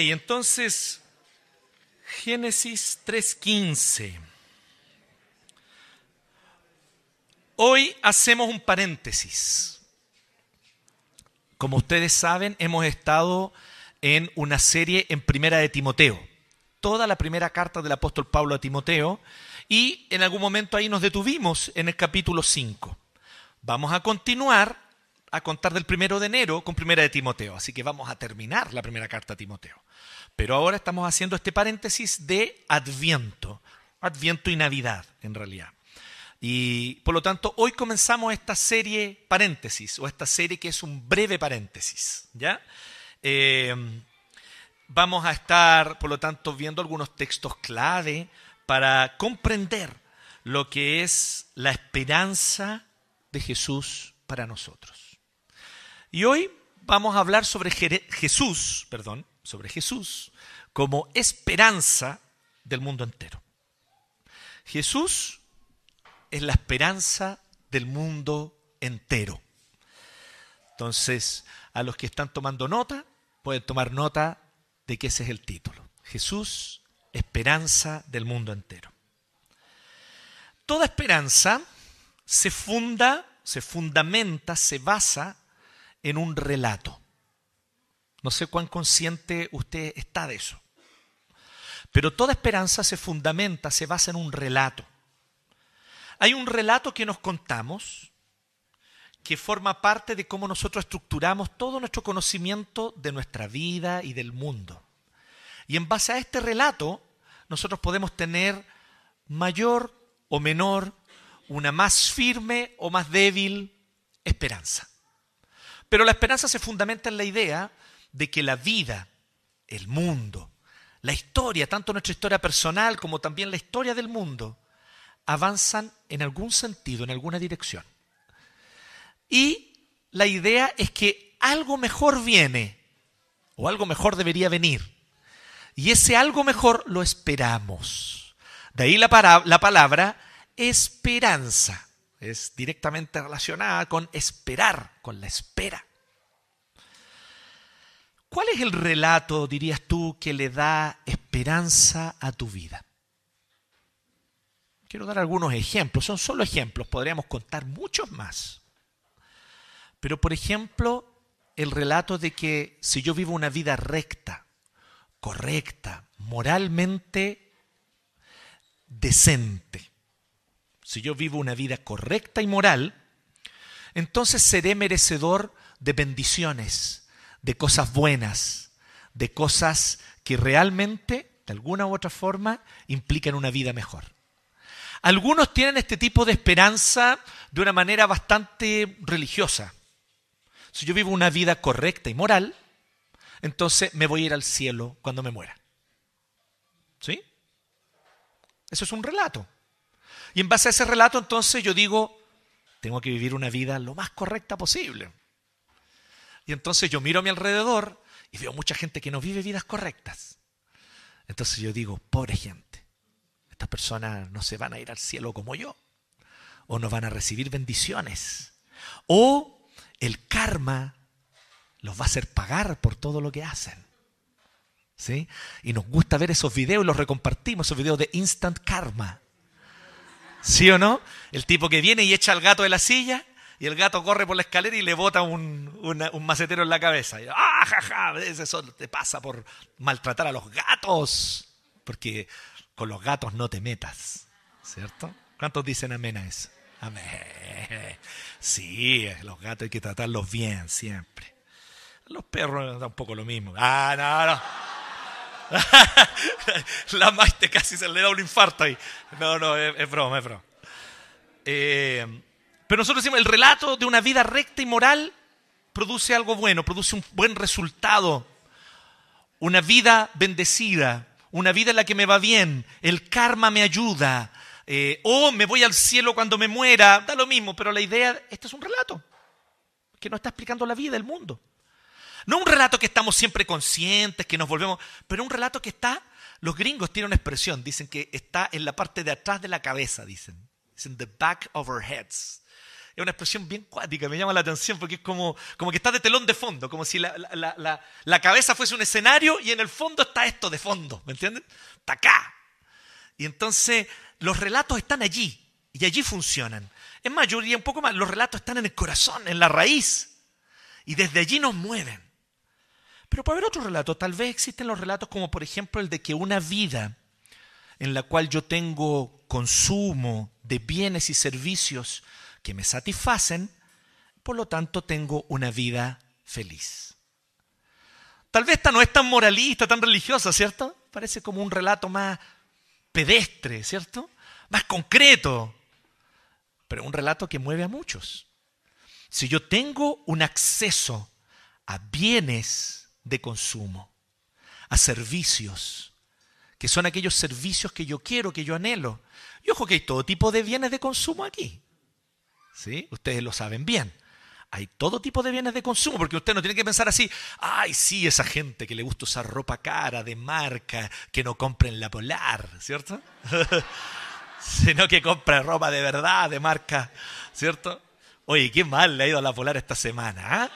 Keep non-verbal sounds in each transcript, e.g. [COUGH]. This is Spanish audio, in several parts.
Ok, entonces, Génesis 3.15. Hoy hacemos un paréntesis. Como ustedes saben, hemos estado en una serie en Primera de Timoteo. Toda la primera carta del apóstol Pablo a Timoteo. Y en algún momento ahí nos detuvimos en el capítulo 5. Vamos a continuar a contar del primero de enero con Primera de Timoteo. Así que vamos a terminar la primera carta a Timoteo. Pero ahora estamos haciendo este paréntesis de Adviento. Adviento y Navidad, en realidad. Y por lo tanto, hoy comenzamos esta serie paréntesis, o esta serie que es un breve paréntesis. ¿Ya? Eh, vamos a estar, por lo tanto, viendo algunos textos clave para comprender lo que es la esperanza de Jesús para nosotros. Y hoy vamos a hablar sobre Jesús, perdón, sobre Jesús como esperanza del mundo entero. Jesús es la esperanza del mundo entero. Entonces, a los que están tomando nota, pueden tomar nota de que ese es el título. Jesús, esperanza del mundo entero. Toda esperanza se funda, se fundamenta, se basa en un relato. No sé cuán consciente usted está de eso. Pero toda esperanza se fundamenta, se basa en un relato. Hay un relato que nos contamos que forma parte de cómo nosotros estructuramos todo nuestro conocimiento de nuestra vida y del mundo. Y en base a este relato, nosotros podemos tener mayor o menor, una más firme o más débil esperanza. Pero la esperanza se fundamenta en la idea de que la vida, el mundo, la historia, tanto nuestra historia personal como también la historia del mundo, avanzan en algún sentido, en alguna dirección. Y la idea es que algo mejor viene, o algo mejor debería venir. Y ese algo mejor lo esperamos. De ahí la, la palabra esperanza. Es directamente relacionada con esperar, con la espera. ¿Cuál es el relato, dirías tú, que le da esperanza a tu vida? Quiero dar algunos ejemplos, son solo ejemplos, podríamos contar muchos más. Pero por ejemplo, el relato de que si yo vivo una vida recta, correcta, moralmente decente, si yo vivo una vida correcta y moral, entonces seré merecedor de bendiciones, de cosas buenas, de cosas que realmente, de alguna u otra forma, implican una vida mejor. Algunos tienen este tipo de esperanza de una manera bastante religiosa. Si yo vivo una vida correcta y moral, entonces me voy a ir al cielo cuando me muera. ¿Sí? Eso es un relato. Y en base a ese relato, entonces yo digo, tengo que vivir una vida lo más correcta posible. Y entonces yo miro a mi alrededor y veo mucha gente que no vive vidas correctas. Entonces yo digo, pobre gente estas personas no se van a ir al cielo como yo, o no van a recibir bendiciones, o el karma los va a hacer pagar por todo lo que hacen. ¿Sí? Y nos gusta ver esos videos y los recompartimos, esos videos de instant karma. ¿Sí o no? El tipo que viene y echa al gato de la silla y el gato corre por la escalera y le bota un, un macetero en la cabeza. Y, ¡Ah, jaja! Eso te pasa por maltratar a los gatos. Porque con los gatos no te metas, ¿cierto? ¿Cuántos dicen amén a eso? Amén. Sí, los gatos hay que tratarlos bien siempre. Los perros da un poco lo mismo. Ah, no, no. [LAUGHS] La maite casi se le da un infarto ahí. No, no, es, broma, es broma. Eh, pero nosotros decimos, el relato de una vida recta y moral produce algo bueno, produce un buen resultado. Una vida bendecida, una vida en la que me va bien, el karma me ayuda, eh, o me voy al cielo cuando me muera, da lo mismo, pero la idea, este es un relato que nos está explicando la vida, el mundo. No un relato que estamos siempre conscientes, que nos volvemos, pero un relato que está, los gringos tienen una expresión, dicen que está en la parte de atrás de la cabeza, dicen, dicen the back of our heads, Es una expresión bien cuática, me llama la atención porque es como, como que está de telón de fondo, como si la, la, cabeza fuese un escenario y en el fondo está esto de fondo, ¿me entienden? Está acá. Y entonces los relatos están allí y allí funcionan. Es más, yo diría un poco más, los relatos están en el corazón, en la raíz y desde allí nos mueven. Pero puede haber otro relato, tal vez existen los relatos como por ejemplo el de que una vida en la cual yo tengo consumo de bienes y servicios que me satisfacen, por lo tanto tengo una vida feliz. Tal vez esta no es tan moralista, tan religiosa, ¿cierto? Parece como un relato más pedestre, ¿cierto? Más concreto, pero un relato que mueve a muchos. Si yo tengo un acceso a bienes de consumo, a servicios, que son aquellos servicios que yo quiero, que yo anhelo. Y ojo que hay todo tipo de bienes de consumo aquí. ¿Sí? Ustedes lo saben bien. Hay todo tipo de bienes de consumo, porque usted no tiene que pensar así, ay, sí, esa gente que le gusta usar ropa cara, de marca, que no compren la polar, ¿cierto? [LAUGHS] Sino que compra ropa de verdad, de marca, ¿cierto? Oye, qué mal le ha ido a la polar esta semana, ¿ah?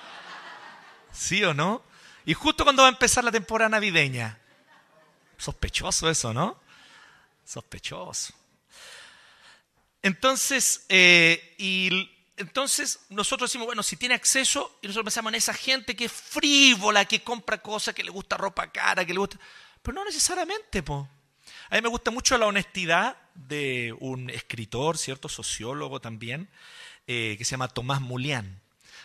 ¿Sí o no? Y justo cuando va a empezar la temporada navideña, Sospechoso eso, ¿no? Sospechoso. Entonces, eh, y entonces nosotros decimos, bueno, si tiene acceso, y nosotros pensamos en esa gente que es frívola, que compra cosas, que le gusta ropa cara, que le gusta... Pero no necesariamente, po. A mí me gusta mucho la honestidad de un escritor, cierto, sociólogo también, eh, que se llama Tomás Mulián.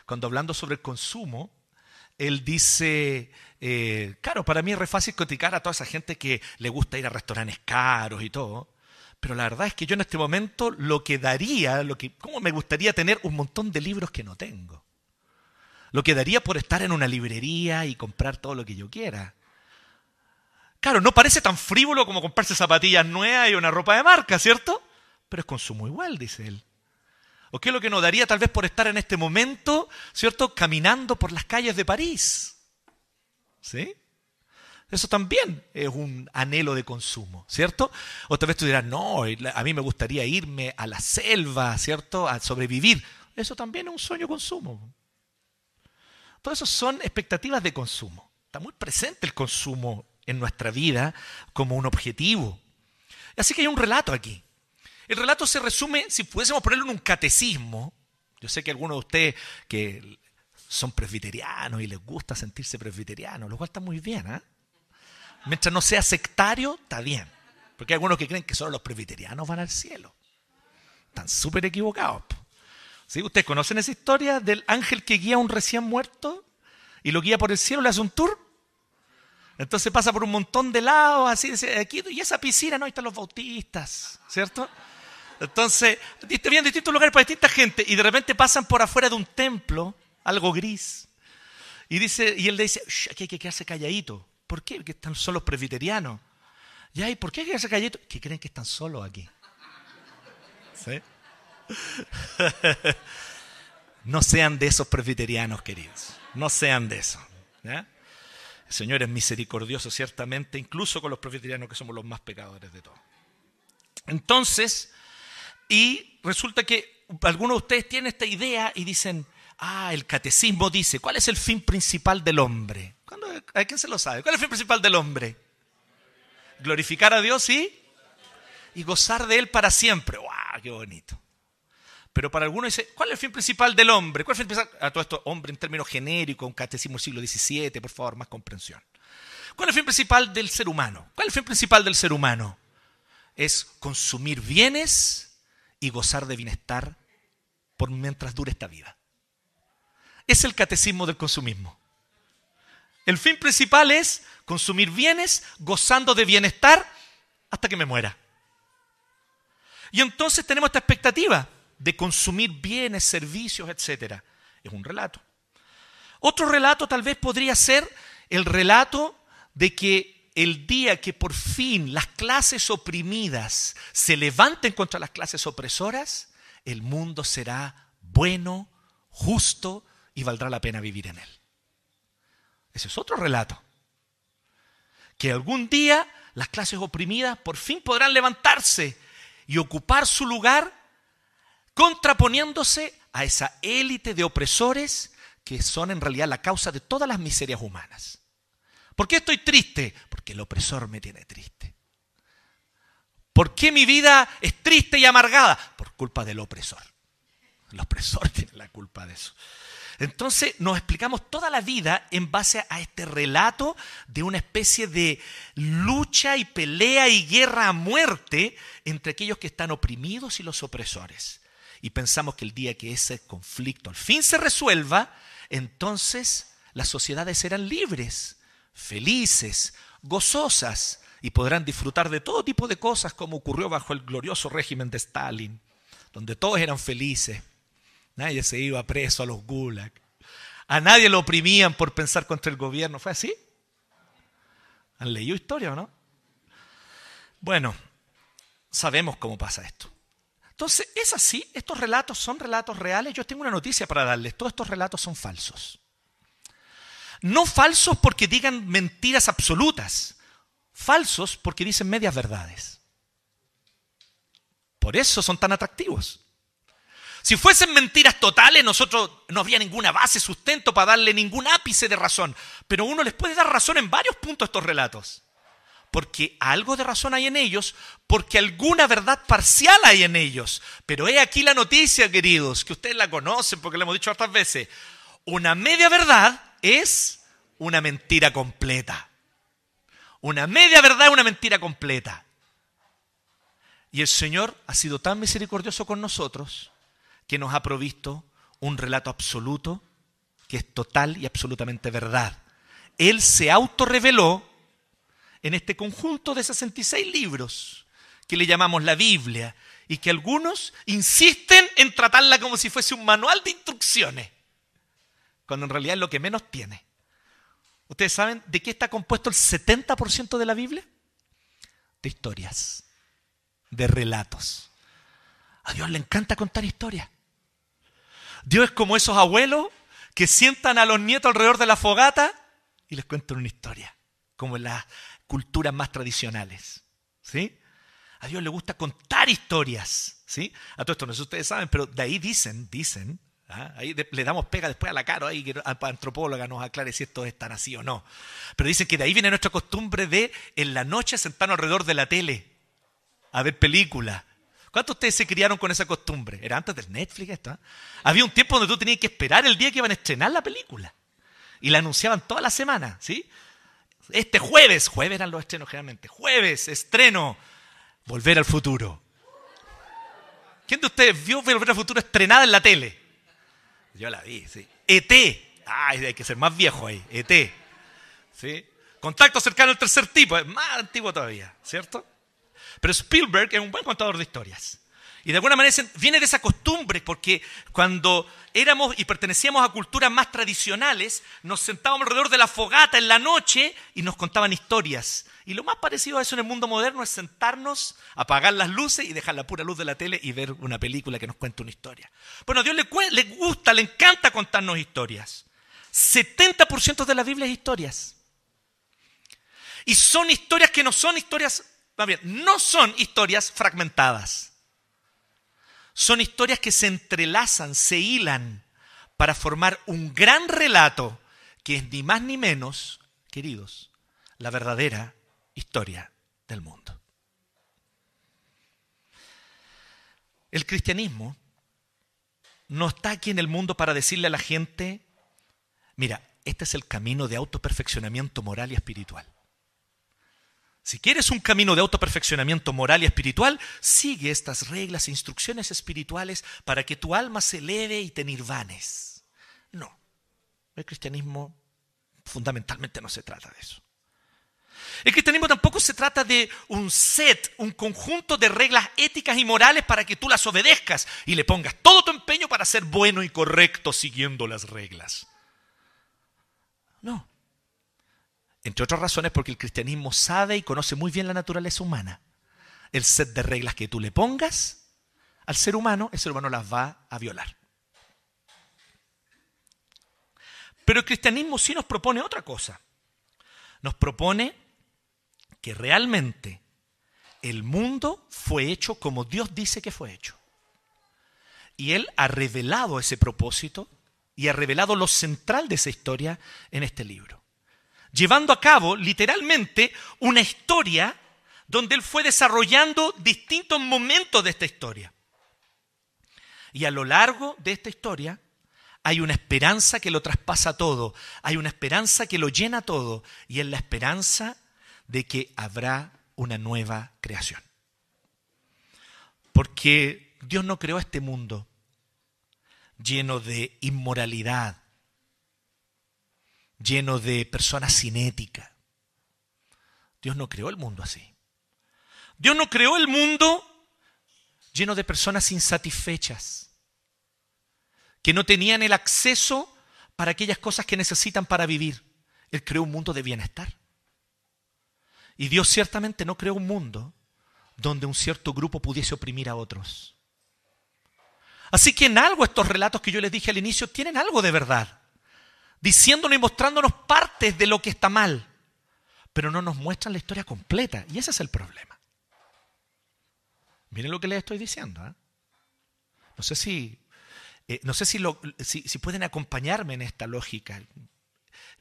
Cuando hablando sobre el consumo, él dice, eh, claro, para mí es re fácil criticar a toda esa gente que le gusta ir a restaurantes caros y todo, pero la verdad es que yo en este momento lo que daría, lo que, ¿cómo me gustaría tener un montón de libros que no tengo? Lo que daría por estar en una librería y comprar todo lo que yo quiera. Claro, no parece tan frívolo como comprarse zapatillas nuevas y una ropa de marca, ¿cierto? Pero es consumo igual, dice él. ¿O qué es lo que nos daría tal vez por estar en este momento, ¿cierto? Caminando por las calles de París. ¿Sí? Eso también es un anhelo de consumo, ¿cierto? Otra vez tú dirás, no, a mí me gustaría irme a la selva, ¿cierto? A sobrevivir. Eso también es un sueño consumo. Todo eso son expectativas de consumo. Está muy presente el consumo en nuestra vida como un objetivo. Así que hay un relato aquí. El relato se resume, si pudiésemos ponerlo en un catecismo, yo sé que algunos de ustedes que son presbiterianos y les gusta sentirse presbiterianos, lo cual está muy bien, ¿eh? Mientras no sea sectario, está bien. Porque hay algunos que creen que solo los presbiterianos van al cielo. Están súper equivocados. ¿Sí? ¿Ustedes conocen esa historia del ángel que guía a un recién muerto y lo guía por el cielo, le hace un tour? Entonces pasa por un montón de lados, así, aquí, y esa piscina, no, ahí están los bautistas, ¿cierto? Entonces, bien distintos lugares para distinta gente y de repente pasan por afuera de un templo, algo gris. Y, dice, y él le dice, aquí hay que quedarse calladito. ¿Por qué? Porque están solos presbiterianos. ¿y por qué hay que quedarse calladito? Que creen que están solos aquí. [LAUGHS] No sean de esos presbiterianos, queridos. No sean de eso. El Señor es misericordioso, ciertamente, incluso con los presbiterianos que somos los más pecadores de todos. Entonces, y resulta que algunos de ustedes tienen esta idea y dicen, ah, el catecismo dice, ¿cuál es el fin principal del hombre? ¿A quién se lo sabe? ¿Cuál es el fin principal del hombre? Glorificar a Dios y, y gozar de Él para siempre. ¡Wow! ¡Qué bonito! Pero para algunos dice, ¿cuál es el fin principal del hombre? ¿Cuál es el? A todo esto, hombre en términos genéricos, un catecismo del siglo XVII, por favor, más comprensión. ¿Cuál es el fin principal del ser humano? ¿Cuál es el fin principal del ser humano? Es consumir bienes y gozar de bienestar por mientras dure esta vida. Es el catecismo del consumismo. El fin principal es consumir bienes gozando de bienestar hasta que me muera. Y entonces tenemos esta expectativa de consumir bienes, servicios, etc. Es un relato. Otro relato tal vez podría ser el relato de que el día que por fin las clases oprimidas se levanten contra las clases opresoras, el mundo será bueno, justo y valdrá la pena vivir en él. Ese es otro relato. Que algún día las clases oprimidas por fin podrán levantarse y ocupar su lugar contraponiéndose a esa élite de opresores que son en realidad la causa de todas las miserias humanas. ¿Por qué estoy triste? Porque el opresor me tiene triste. ¿Por qué mi vida es triste y amargada? Por culpa del opresor. El opresor [LAUGHS] tiene la culpa de eso. Entonces nos explicamos toda la vida en base a este relato de una especie de lucha y pelea y guerra a muerte entre aquellos que están oprimidos y los opresores. Y pensamos que el día que ese conflicto al fin se resuelva, entonces las sociedades serán libres, felices, gozosas y podrán disfrutar de todo tipo de cosas como ocurrió bajo el glorioso régimen de Stalin, donde todos eran felices Nadie se iba preso a los gulag. A nadie lo oprimían por pensar contra el gobierno. ¿Fue así? ¿Han leído historia o no? Bueno, sabemos cómo pasa esto. Entonces, es así, estos relatos son relatos reales. Yo tengo una noticia para darles, todos estos relatos son falsos. No falsos porque digan mentiras absolutas, falsos porque dicen medias verdades. Por eso son tan atractivos. Si fuesen mentiras totales, nosotros no habría ninguna base, sustento para darle ningún ápice de razón. Pero uno les puede dar razón en varios puntos a estos relatos. Porque algo de razón hay en ellos, porque alguna verdad parcial hay en ellos. Pero he aquí la noticia, queridos, que ustedes la conocen porque la hemos dicho otras veces. Una media verdad es una mentira completa. Una media verdad es una mentira completa. Y el Señor ha sido tan misericordioso con nosotros que nos ha provisto un relato absoluto que es total y absolutamente verdad. Él se autorreveló en este conjunto de 66 libros que le llamamos la Biblia y que algunos insisten en tratarla como si fuese un manual de instrucciones, cuando en realidad es lo que menos tiene. ¿Ustedes saben de qué está compuesto el 70% de la Biblia? De historias, de relatos. A Dios le encanta contar historias. Dios es como esos abuelos que sientan a los nietos alrededor de la fogata y les cuentan una historia, como en las culturas más tradicionales. ¿Sí? A Dios le gusta contar historias. ¿sí? A todo esto no sé si ustedes saben, pero de ahí dicen, dicen, ¿ah? ahí le damos pega después a la cara, ahí que la antropóloga nos aclare si esto es tan así o no. Pero dicen que de ahí viene nuestra costumbre de en la noche sentarnos alrededor de la tele a ver películas ¿Cuántos de ustedes se criaron con esa costumbre? Era antes del Netflix esto. ¿eh? Había un tiempo donde tú tenías que esperar el día que iban a estrenar la película. Y la anunciaban toda la semana, ¿sí? Este jueves, jueves eran los estrenos generalmente, jueves, estreno, Volver al Futuro. ¿Quién de ustedes vio Volver al Futuro estrenada en la tele? Yo la vi, sí. ET. Ay, hay que ser más viejo ahí, ET. ¿Sí? Contacto cercano al tercer tipo, es más antiguo todavía, ¿cierto? Pero Spielberg es un buen contador de historias. Y de alguna manera viene de esa costumbre, porque cuando éramos y pertenecíamos a culturas más tradicionales, nos sentábamos alrededor de la fogata en la noche y nos contaban historias. Y lo más parecido a eso en el mundo moderno es sentarnos, apagar las luces y dejar la pura luz de la tele y ver una película que nos cuenta una historia. Bueno, a Dios le, le gusta, le encanta contarnos historias. 70% de la Biblia es historias. Y son historias que no son historias no son historias fragmentadas. Son historias que se entrelazan, se hilan para formar un gran relato que es ni más ni menos, queridos, la verdadera historia del mundo. El cristianismo no está aquí en el mundo para decirle a la gente, mira, este es el camino de autoperfeccionamiento moral y espiritual. Si quieres un camino de autoperfeccionamiento moral y espiritual, sigue estas reglas e instrucciones espirituales para que tu alma se eleve y te nirvanes. No, el cristianismo fundamentalmente no se trata de eso. El cristianismo tampoco se trata de un set, un conjunto de reglas éticas y morales para que tú las obedezcas y le pongas todo tu empeño para ser bueno y correcto siguiendo las reglas. No. Entre otras razones porque el cristianismo sabe y conoce muy bien la naturaleza humana. El set de reglas que tú le pongas al ser humano, el ser humano las va a violar. Pero el cristianismo sí nos propone otra cosa. Nos propone que realmente el mundo fue hecho como Dios dice que fue hecho. Y Él ha revelado ese propósito y ha revelado lo central de esa historia en este libro. Llevando a cabo literalmente una historia donde Él fue desarrollando distintos momentos de esta historia. Y a lo largo de esta historia hay una esperanza que lo traspasa todo, hay una esperanza que lo llena todo, y es la esperanza de que habrá una nueva creación. Porque Dios no creó este mundo lleno de inmoralidad, lleno de personas sin ética. Dios no creó el mundo así. Dios no creó el mundo lleno de personas insatisfechas, que no tenían el acceso para aquellas cosas que necesitan para vivir. Él creó un mundo de bienestar. Y Dios ciertamente no creó un mundo donde un cierto grupo pudiese oprimir a otros. Así que en algo estos relatos que yo les dije al inicio tienen algo de verdad, diciéndonos y mostrándonos partes de lo que está mal, pero no nos muestran la historia completa. Y ese es el problema. Miren lo que les estoy diciendo. ¿eh? No sé si, eh, no sé si, si, pueden acompañarme en esta lógica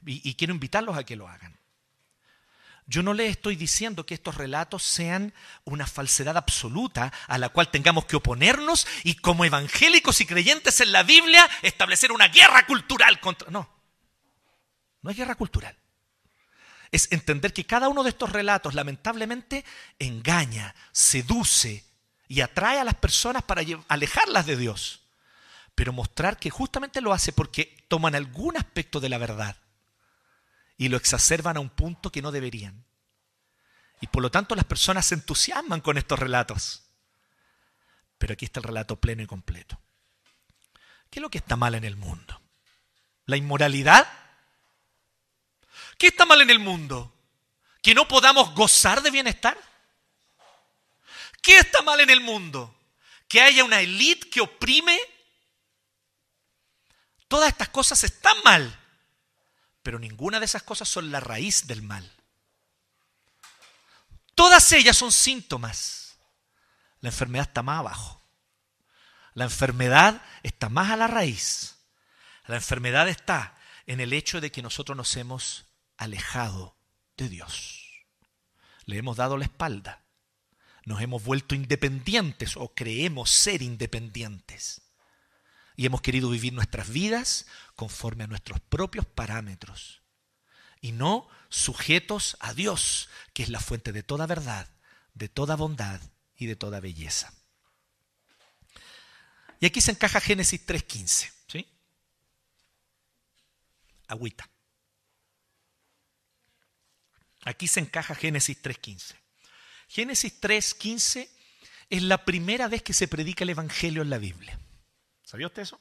y quiero invitarlos a que lo hagan. Yo no les estoy diciendo que estos relatos sean una falsedad absoluta a la cual tengamos que oponernos y como evangélicos y creyentes en la Biblia establecer una guerra cultural contra... No, no es guerra cultural. Es entender que cada uno de estos relatos lamentablemente engaña, seduce y atrae a las personas para alejarlas de Dios. Pero mostrar que justamente lo hace porque toman algún aspecto de la verdad y lo exacerban a un punto que no deberían. Y por lo tanto las personas se entusiasman con estos relatos. Pero aquí está el relato pleno y completo. ¿Qué es lo que está mal en el mundo? ¿La inmoralidad? ¿Qué está mal en el mundo? ¿Que no podamos gozar de bienestar? ¿Qué está mal en el mundo? ¿Que haya una élite que oprime? Todas estas cosas están mal pero ninguna de esas cosas son la raíz del mal. Todas ellas son síntomas. La enfermedad está más abajo. La enfermedad está más a la raíz. La enfermedad está en el hecho de que nosotros nos hemos alejado de Dios. Le hemos dado la espalda. Nos hemos vuelto independientes o creemos ser independientes y hemos querido vivir nuestras vidas conforme a nuestros propios parámetros y no sujetos a Dios, que es la fuente de toda verdad, de toda bondad y de toda belleza. Y aquí se encaja Génesis 3.15, ¿sí? Agüita. Aquí se encaja Génesis 3.15. Génesis 3.15 es la primera vez que se predica el Evangelio en la Biblia. ¿Sabía usted eso?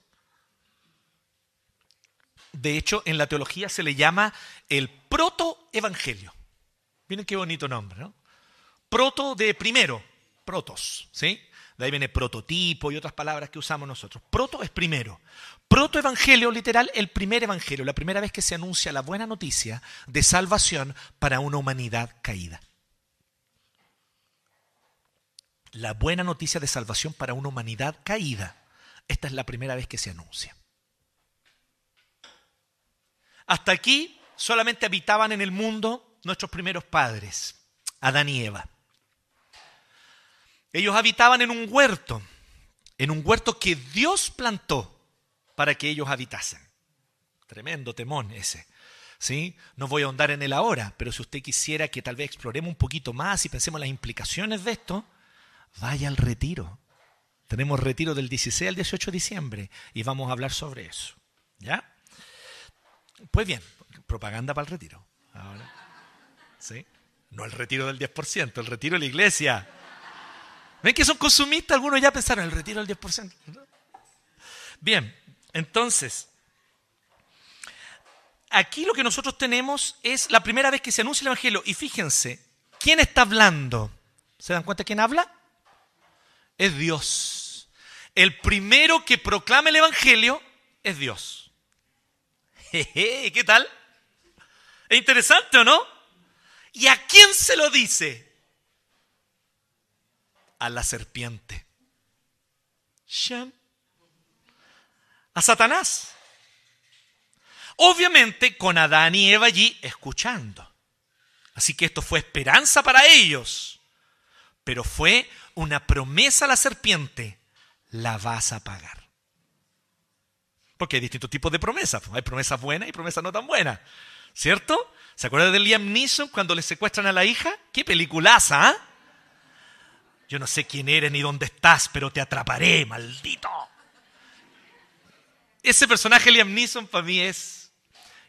De hecho, en la teología se le llama el protoevangelio. Miren qué bonito nombre, ¿no? Proto de primero, protos, ¿sí? De ahí viene prototipo y otras palabras que usamos nosotros. Proto es primero. Protoevangelio, literal, el primer evangelio, la primera vez que se anuncia la buena noticia de salvación para una humanidad caída. La buena noticia de salvación para una humanidad caída. Esta es la primera vez que se anuncia. Hasta aquí solamente habitaban en el mundo nuestros primeros padres, Adán y Eva. Ellos habitaban en un huerto, en un huerto que Dios plantó para que ellos habitasen. Tremendo temón ese. ¿Sí? No voy a ahondar en él ahora, pero si usted quisiera que tal vez exploremos un poquito más y pensemos las implicaciones de esto, vaya al retiro. Tenemos retiro del 16 al 18 de diciembre y vamos a hablar sobre eso. ¿Ya? Pues bien, propaganda para el retiro. Ahora, ¿sí? No el retiro del 10%, el retiro de la iglesia. ¿Ven que son consumistas? Algunos ya pensaron, el retiro del 10%. Bien, entonces, aquí lo que nosotros tenemos es la primera vez que se anuncia el Evangelio. Y fíjense, ¿quién está hablando? ¿Se dan cuenta quién habla? Es Dios el primero que proclama el Evangelio es Dios. ¿Qué tal? ¿Es interesante o no? ¿Y a quién se lo dice? A la serpiente. a Satanás. Obviamente con Adán y Eva allí escuchando. Así que esto fue esperanza para ellos. Pero fue una promesa a la serpiente. La vas a pagar. Porque hay distintos tipos de promesas. Hay promesas buenas y promesas no tan buenas. ¿Cierto? ¿Se acuerdan de Liam Neeson cuando le secuestran a la hija? ¡Qué peliculaza! ¿ah? Yo no sé quién eres ni dónde estás, pero te atraparé, maldito. Ese personaje Liam Neeson para mí es...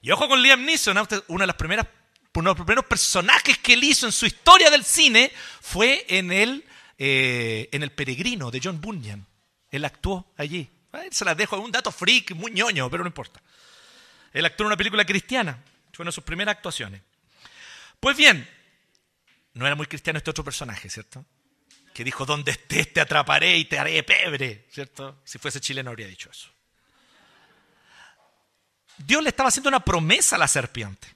Y ojo con Liam Neeson, ¿ah? una de las primeras, uno de los primeros personajes que él hizo en su historia del cine fue en el, eh, en el Peregrino de John Bunyan. Él actuó allí. Se las dejo, un dato freak, muy ñoño, pero no importa. Él actuó en una película cristiana. Fue una de sus primeras actuaciones. Pues bien, no era muy cristiano este otro personaje, ¿cierto? Que dijo, donde estés te atraparé y te haré pebre, ¿cierto? Si fuese chileno habría dicho eso. Dios le estaba haciendo una promesa a la serpiente.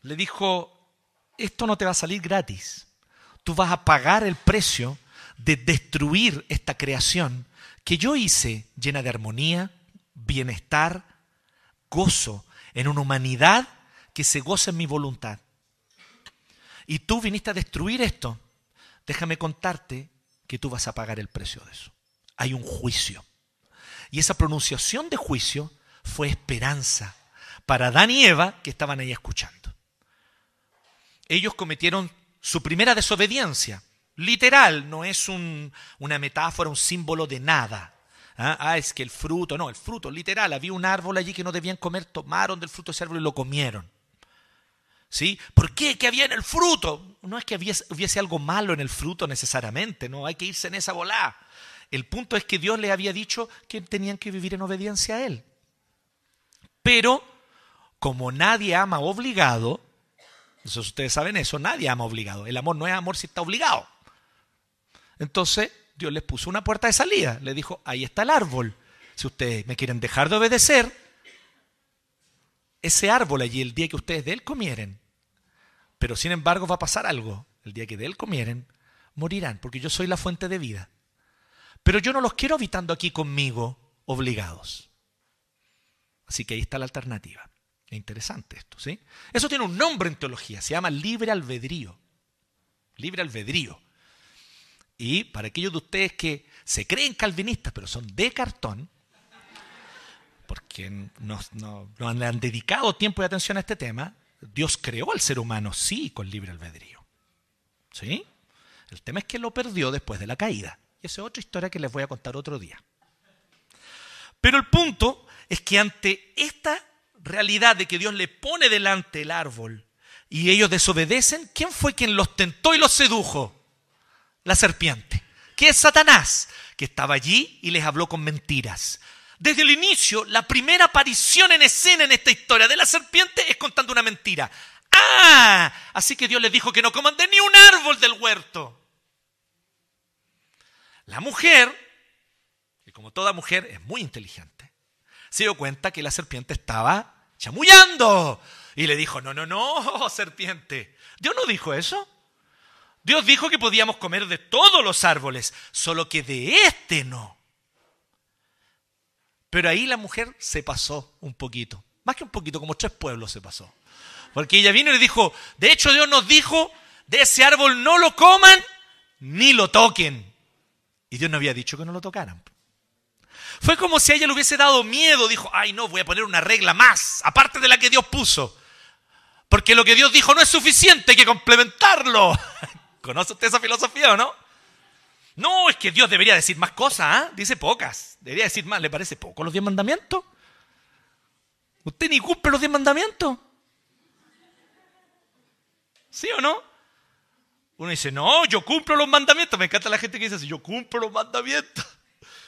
Le dijo, esto no te va a salir gratis. Tú vas a pagar el precio de destruir esta creación que yo hice llena de armonía, bienestar, gozo, en una humanidad que se goza en mi voluntad. Y tú viniste a destruir esto. Déjame contarte que tú vas a pagar el precio de eso. Hay un juicio. Y esa pronunciación de juicio fue esperanza para Adán y Eva que estaban ahí escuchando. Ellos cometieron su primera desobediencia Literal, no es una metáfora, un símbolo de nada. ¿Ah? ¿Ah? es que el fruto, no, el fruto, literal, había un árbol allí que no debían comer, tomaron del fruto de ese árbol y lo comieron. ¿Sí? ¿Por qué? ¿Qué había en el fruto? No es que hubiese, algo malo en el fruto necesariamente, no, hay que irse en esa bola. El punto es que Dios les había dicho que tenían que vivir en obediencia a Él. Pero, como nadie ama obligado, eso ustedes saben eso, nadie ama obligado. El amor no es amor si está obligado. Entonces Dios les puso una puerta de salida. Le dijo, ahí está el árbol. Si ustedes me quieren dejar de obedecer, ese árbol allí, el día que ustedes de él comieren, pero sin embargo va a pasar algo. El día que de él comieren, morirán, porque yo soy la fuente de vida. Pero yo no los quiero habitando aquí conmigo, obligados. Así que ahí está la alternativa. Es interesante esto, ¿sí? Eso tiene un nombre en teología, se llama libre albedrío. Libre albedrío. Y para aquellos de ustedes que se creen calvinistas, pero son de cartón, porque no, no, han dedicado tiempo y atención a este tema, Dios creó al ser humano, sí, con libre albedrío. ¿Sí? El tema es que lo perdió después de la caída. Y esa es otra historia que les voy a contar otro día. Pero el punto es que ante esta realidad de que Dios le pone delante el árbol y ellos desobedecen, ¿quién fue quien los tentó y los sedujo? la serpiente, que es Satanás, que estaba allí y les habló con mentiras. Desde el inicio, la primera aparición en escena en esta historia de la serpiente es contando una mentira. Ah, así que Dios les dijo que no coman de ni un árbol del huerto. La mujer, que como toda mujer es muy inteligente, se dio cuenta que la serpiente estaba chamullando y le dijo, no, no, no, [LAUGHS] serpiente. Dios no dijo eso. Dios dijo que podíamos comer de todos los árboles, solo que de este no. Pero ahí la mujer se pasó un poquito, más que un poquito, como tres pueblos se pasó. Porque ella vino y le dijo, de hecho Dios nos dijo, de ese árbol no lo coman ni lo toquen. Y Dios no había dicho que no lo tocaran. Fue como si a ella le hubiese dado miedo, dijo, ay no, voy a poner una regla más, aparte de la que Dios puso. Porque lo que Dios dijo no es suficiente, hay que complementarlo. [LAUGHS] ¿Conoce usted esa filosofía o no? No, es que Dios debería decir más cosas, ¿ah? Dice pocas. Debería decir más. ¿Le parece poco los diez mandamientos? ¿Usted ni cumple los diez mandamientos? ¿Sí o no? Uno dice, no, yo cumplo los mandamientos. Me encanta la gente que dice así, yo cumplo los mandamientos.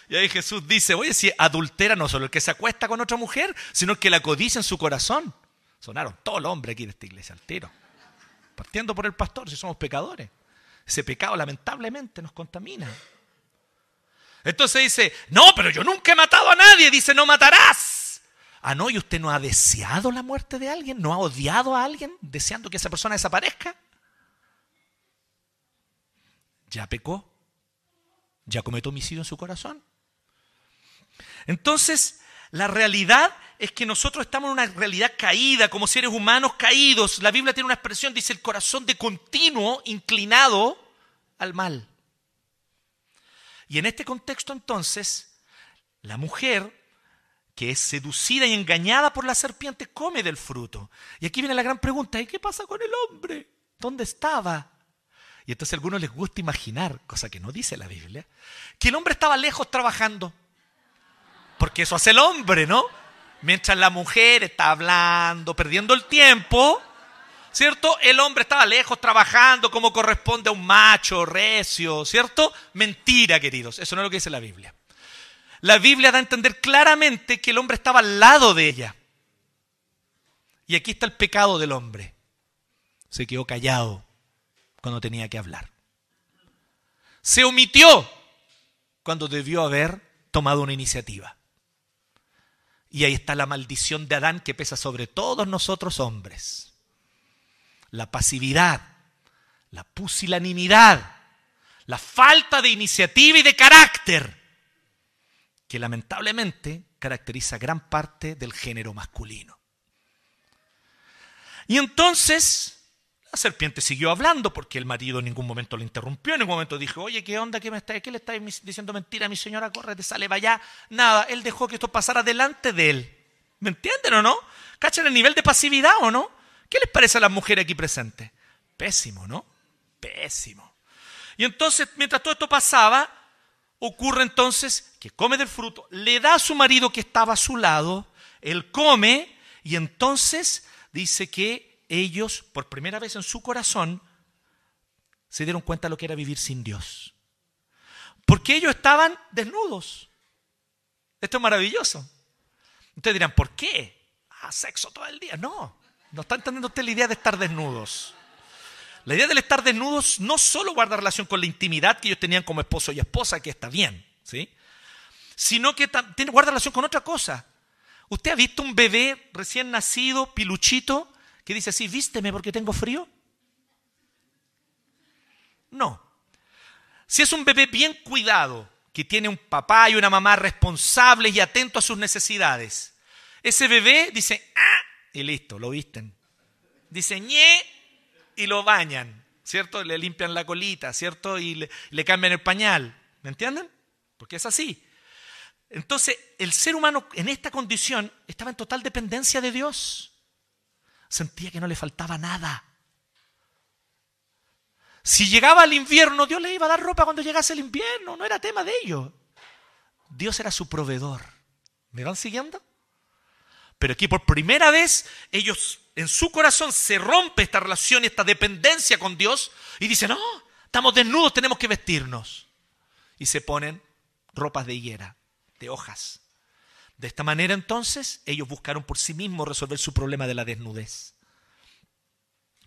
Y ahí Jesús dice, oye, si adultera no solo el que se acuesta con otra mujer, sino el que la codicia en su corazón. Sonaron todos los hombres aquí de esta iglesia al tiro. Partiendo por el pastor, si somos pecadores. Ese pecado lamentablemente nos contamina. Entonces dice, no, pero yo nunca he matado a nadie. Dice, no matarás. Ah, no, ¿y usted no ha deseado la muerte de alguien? ¿No ha odiado a alguien deseando que esa persona desaparezca? Ya pecó. Ya cometió homicidio en su corazón. Entonces, La realidad es que nosotros estamos en una realidad caída, como seres humanos caídos. La Biblia tiene una expresión, dice el corazón de continuo inclinado al mal. Y en este contexto entonces, la mujer que es seducida y engañada por la serpiente come del fruto. Y aquí viene la gran pregunta, ¿y qué pasa con el hombre? ¿Dónde estaba? Y entonces a algunos les gusta imaginar, cosa que no dice la Biblia, que el hombre estaba lejos trabajando. Porque eso hace el hombre, ¿no? Mientras la mujer está hablando, perdiendo el tiempo, ¿cierto? El hombre estaba lejos trabajando como corresponde a un macho recio, ¿cierto? Mentira, queridos, eso no es lo que dice la Biblia. La Biblia da a entender claramente que el hombre estaba al lado de ella. Y aquí está el pecado del hombre. Se quedó callado cuando tenía que hablar. Se omitió cuando debió haber tomado una iniciativa. Y ahí está la maldición de Adán que pesa sobre todos nosotros hombres. La pasividad, la pusilanimidad, la falta de iniciativa y de carácter, que lamentablemente caracteriza gran parte del género masculino. Y entonces serpiente siguió hablando porque el marido en ningún momento le interrumpió, en ningún momento dijo, oye, ¿qué onda? ¿Qué, me está, qué le está diciendo mentira a mi señora? Corre, sale, vaya. Nada, él dejó que esto pasara delante de él. ¿Me entienden o no? ¿Cachan el nivel de pasividad o no? ¿Qué les parece a las mujeres aquí presentes? Pésimo, ¿no? Pésimo. Y entonces, mientras todo esto pasaba, ocurre entonces que come del fruto, le da a su marido que estaba a su lado, él come y entonces dice que ellos, por primera vez en su corazón, se dieron cuenta de lo que era vivir sin Dios. Porque ellos estaban desnudos. Esto es maravilloso. Ustedes dirán, ¿por qué? Ah, sexo todo el día. No, no está entendiendo usted la idea de estar desnudos. La idea del estar desnudos no solo guarda relación con la intimidad que ellos tenían como esposo y esposa, que está bien, ¿sí? sino que guarda relación con otra cosa. ¿Usted ha visto un bebé recién nacido, piluchito, que dice así, vísteme porque tengo frío? No. Si es un bebé bien cuidado, que tiene un papá y una mamá responsables y atentos a sus necesidades, ese bebé dice, ah, y listo, lo visten. Dice, ñe, y lo bañan, ¿cierto? Le limpian la colita, ¿cierto? Y le, le cambian el pañal, ¿me entienden? Porque es así. Entonces, el ser humano en esta condición estaba en total dependencia de Dios sentía que no le faltaba nada. Si llegaba el invierno, Dios le iba a dar ropa cuando llegase el invierno, no era tema de ello. Dios era su proveedor. ¿Me van siguiendo? Pero aquí por primera vez ellos en su corazón se rompe esta relación y esta dependencia con Dios y dicen, no, estamos desnudos, tenemos que vestirnos. Y se ponen ropas de higuera, de hojas. De esta manera entonces ellos buscaron por sí mismos resolver su problema de la desnudez.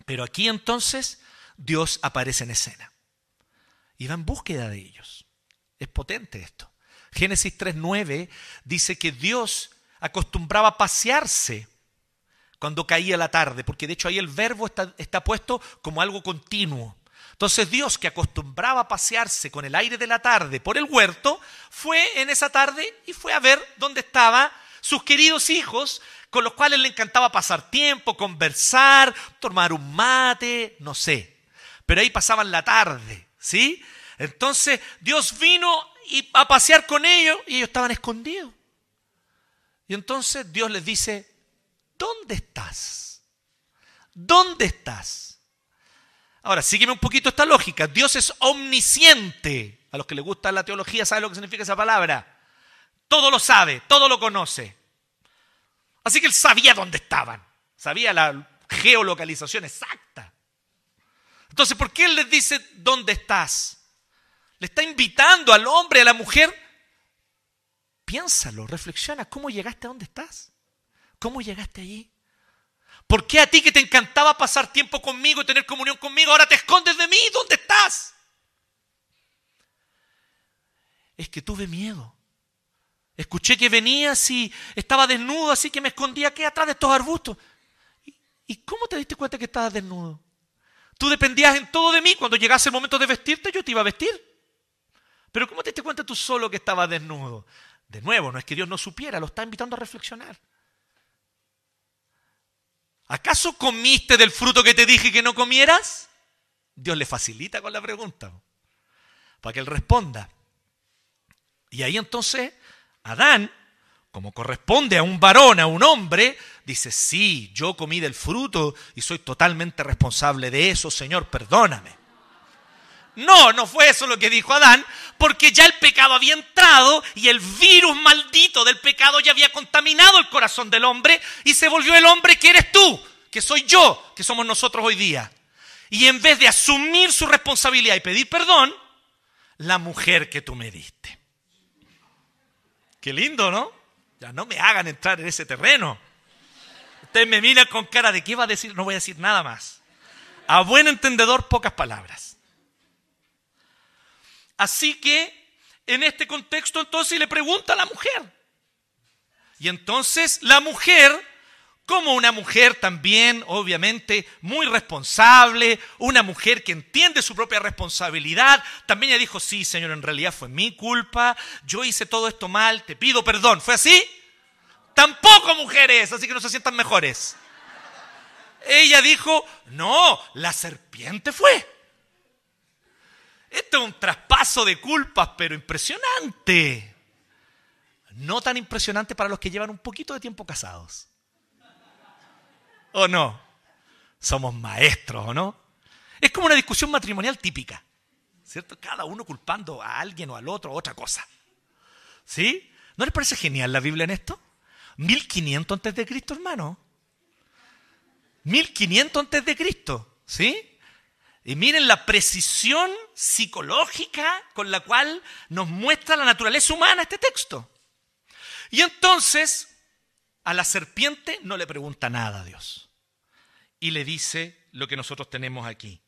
Pero aquí entonces Dios aparece en escena y va en búsqueda de ellos. Es potente esto. Génesis 3.9 dice que Dios acostumbraba a pasearse cuando caía la tarde, porque de hecho ahí el verbo está, está puesto como algo continuo. Entonces Dios, que acostumbraba a pasearse con el aire de la tarde por el huerto, fue en esa tarde y fue a ver dónde estaban sus queridos hijos, con los cuales le encantaba pasar tiempo, conversar, tomar un mate, no sé. Pero ahí pasaban la tarde, ¿sí? Entonces Dios vino a pasear con ellos y ellos estaban escondidos. Y entonces Dios les dice, ¿dónde estás? ¿Dónde estás? Ahora, sígueme un poquito esta lógica. Dios es omnisciente. A los que les gusta la teología saben lo que significa esa palabra. Todo lo sabe, todo lo conoce. Así que él sabía dónde estaban. Sabía la geolocalización exacta. Entonces, ¿por qué él les dice dónde estás? Le está invitando al hombre, a la mujer. Piénsalo, reflexiona. ¿Cómo llegaste a dónde estás? ¿Cómo llegaste allí? ¿Por qué a ti que te encantaba pasar tiempo conmigo y tener comunión conmigo, ahora te escondes de mí? ¿Dónde estás? Es que tuve miedo. Escuché que venías y estaba desnudo, así que me escondí aquí atrás de estos arbustos. ¿Y cómo te diste cuenta que estabas desnudo? Tú dependías en todo de mí. Cuando llegase el momento de vestirte, yo te iba a vestir. Pero ¿cómo te diste cuenta tú solo que estabas desnudo? De nuevo, no es que Dios no supiera, lo está invitando a reflexionar. ¿Acaso comiste del fruto que te dije que no comieras? Dios le facilita con la pregunta para que él responda. Y ahí entonces Adán, como corresponde a un varón, a un hombre, dice, sí, yo comí del fruto y soy totalmente responsable de eso, Señor, perdóname. No, no fue eso lo que dijo Adán, porque ya el pecado había entrado y el virus maldito del pecado ya había contaminado el corazón del hombre y se volvió el hombre que eres tú, que soy yo, que somos nosotros hoy día. Y en vez de asumir su responsabilidad y pedir perdón, la mujer que tú me diste. Qué lindo, ¿no? Ya no me hagan entrar en ese terreno. Ustedes me miran con cara de qué va a decir, no voy a decir nada más. A buen entendedor, pocas palabras. Así que en este contexto entonces le pregunta a la mujer. Y entonces la mujer, como una mujer también, obviamente, muy responsable, una mujer que entiende su propia responsabilidad, también ella dijo, sí, Señor, en realidad fue mi culpa, yo hice todo esto mal, te pido perdón. ¿Fue así? Tampoco mujeres, así que no se sientan mejores. Ella dijo, no, la serpiente fue. Esto es un traspaso de culpas, pero impresionante. No tan impresionante para los que llevan un poquito de tiempo casados. ¿O no? Somos maestros, ¿o no? Es como una discusión matrimonial típica. ¿Cierto? Cada uno culpando a alguien o al otro o otra cosa. ¿Sí? ¿No les parece genial la Biblia en esto? 1500 antes de Cristo, hermano. 1500 antes de Cristo, ¿sí? Y miren la precisión psicológica con la cual nos muestra la naturaleza humana este texto. Y entonces a la serpiente no le pregunta nada a Dios. Y le dice lo que nosotros tenemos aquí.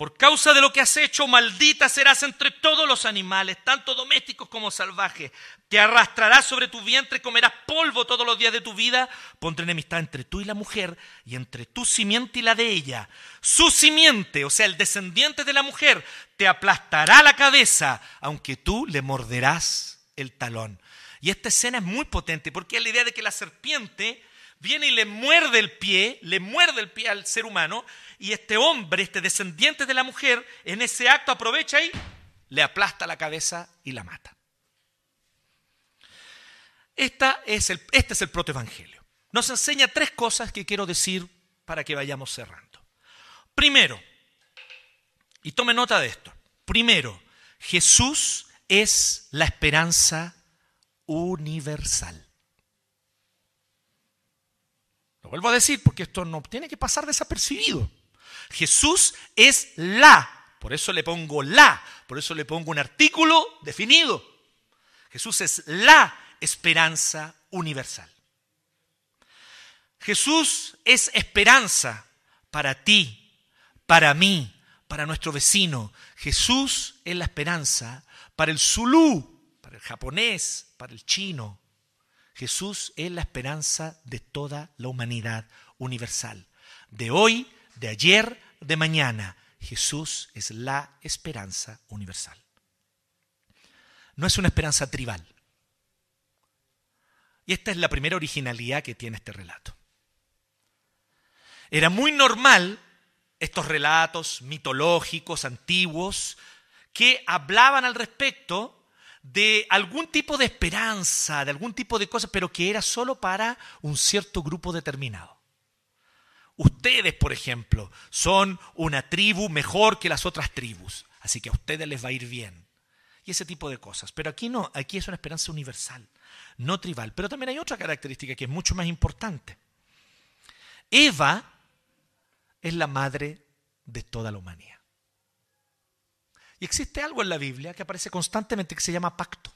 Por causa de lo que has hecho, maldita serás entre todos los animales, tanto domésticos como salvajes. Te arrastrarás sobre tu vientre, comerás polvo todos los días de tu vida. Pondré enemistad entre tú y la mujer, y entre tu simiente y la de ella. Su simiente, o sea, el descendiente de la mujer, te aplastará la cabeza, aunque tú le morderás el talón. Y esta escena es muy potente, porque es la idea de que la serpiente viene y le muerde el pie, le muerde el pie al ser humano, y este hombre, este descendiente de la mujer, en ese acto aprovecha y le aplasta la cabeza y la mata. Esta es el, este es el protoevangelio. Nos enseña tres cosas que quiero decir para que vayamos cerrando. Primero, y tome nota de esto, primero, Jesús es la esperanza universal. Vuelvo a decir porque esto no tiene que pasar desapercibido. Jesús es la, por eso le pongo la, por eso le pongo un artículo definido. Jesús es la esperanza universal. Jesús es esperanza para ti, para mí, para nuestro vecino. Jesús es la esperanza para el zulú, para el japonés, para el chino. Jesús es la esperanza de toda la humanidad universal. De hoy de ayer, de mañana. Jesús es la esperanza universal. No es una esperanza tribal. Y esta es la primera originalidad que tiene este relato. Era muy normal estos relatos mitológicos, antiguos, que hablaban al respecto de algún tipo de esperanza, de algún tipo de cosa, pero que era solo para un cierto grupo determinado. Ustedes, por ejemplo, son una tribu mejor que las otras tribus, así que a ustedes les va a ir bien. Y ese tipo de cosas. Pero aquí no, aquí es una esperanza universal, no tribal. Pero también hay otra característica que es mucho más importante. Eva es la madre de toda la humanidad. Y existe algo en la Biblia que aparece constantemente que se llama pacto.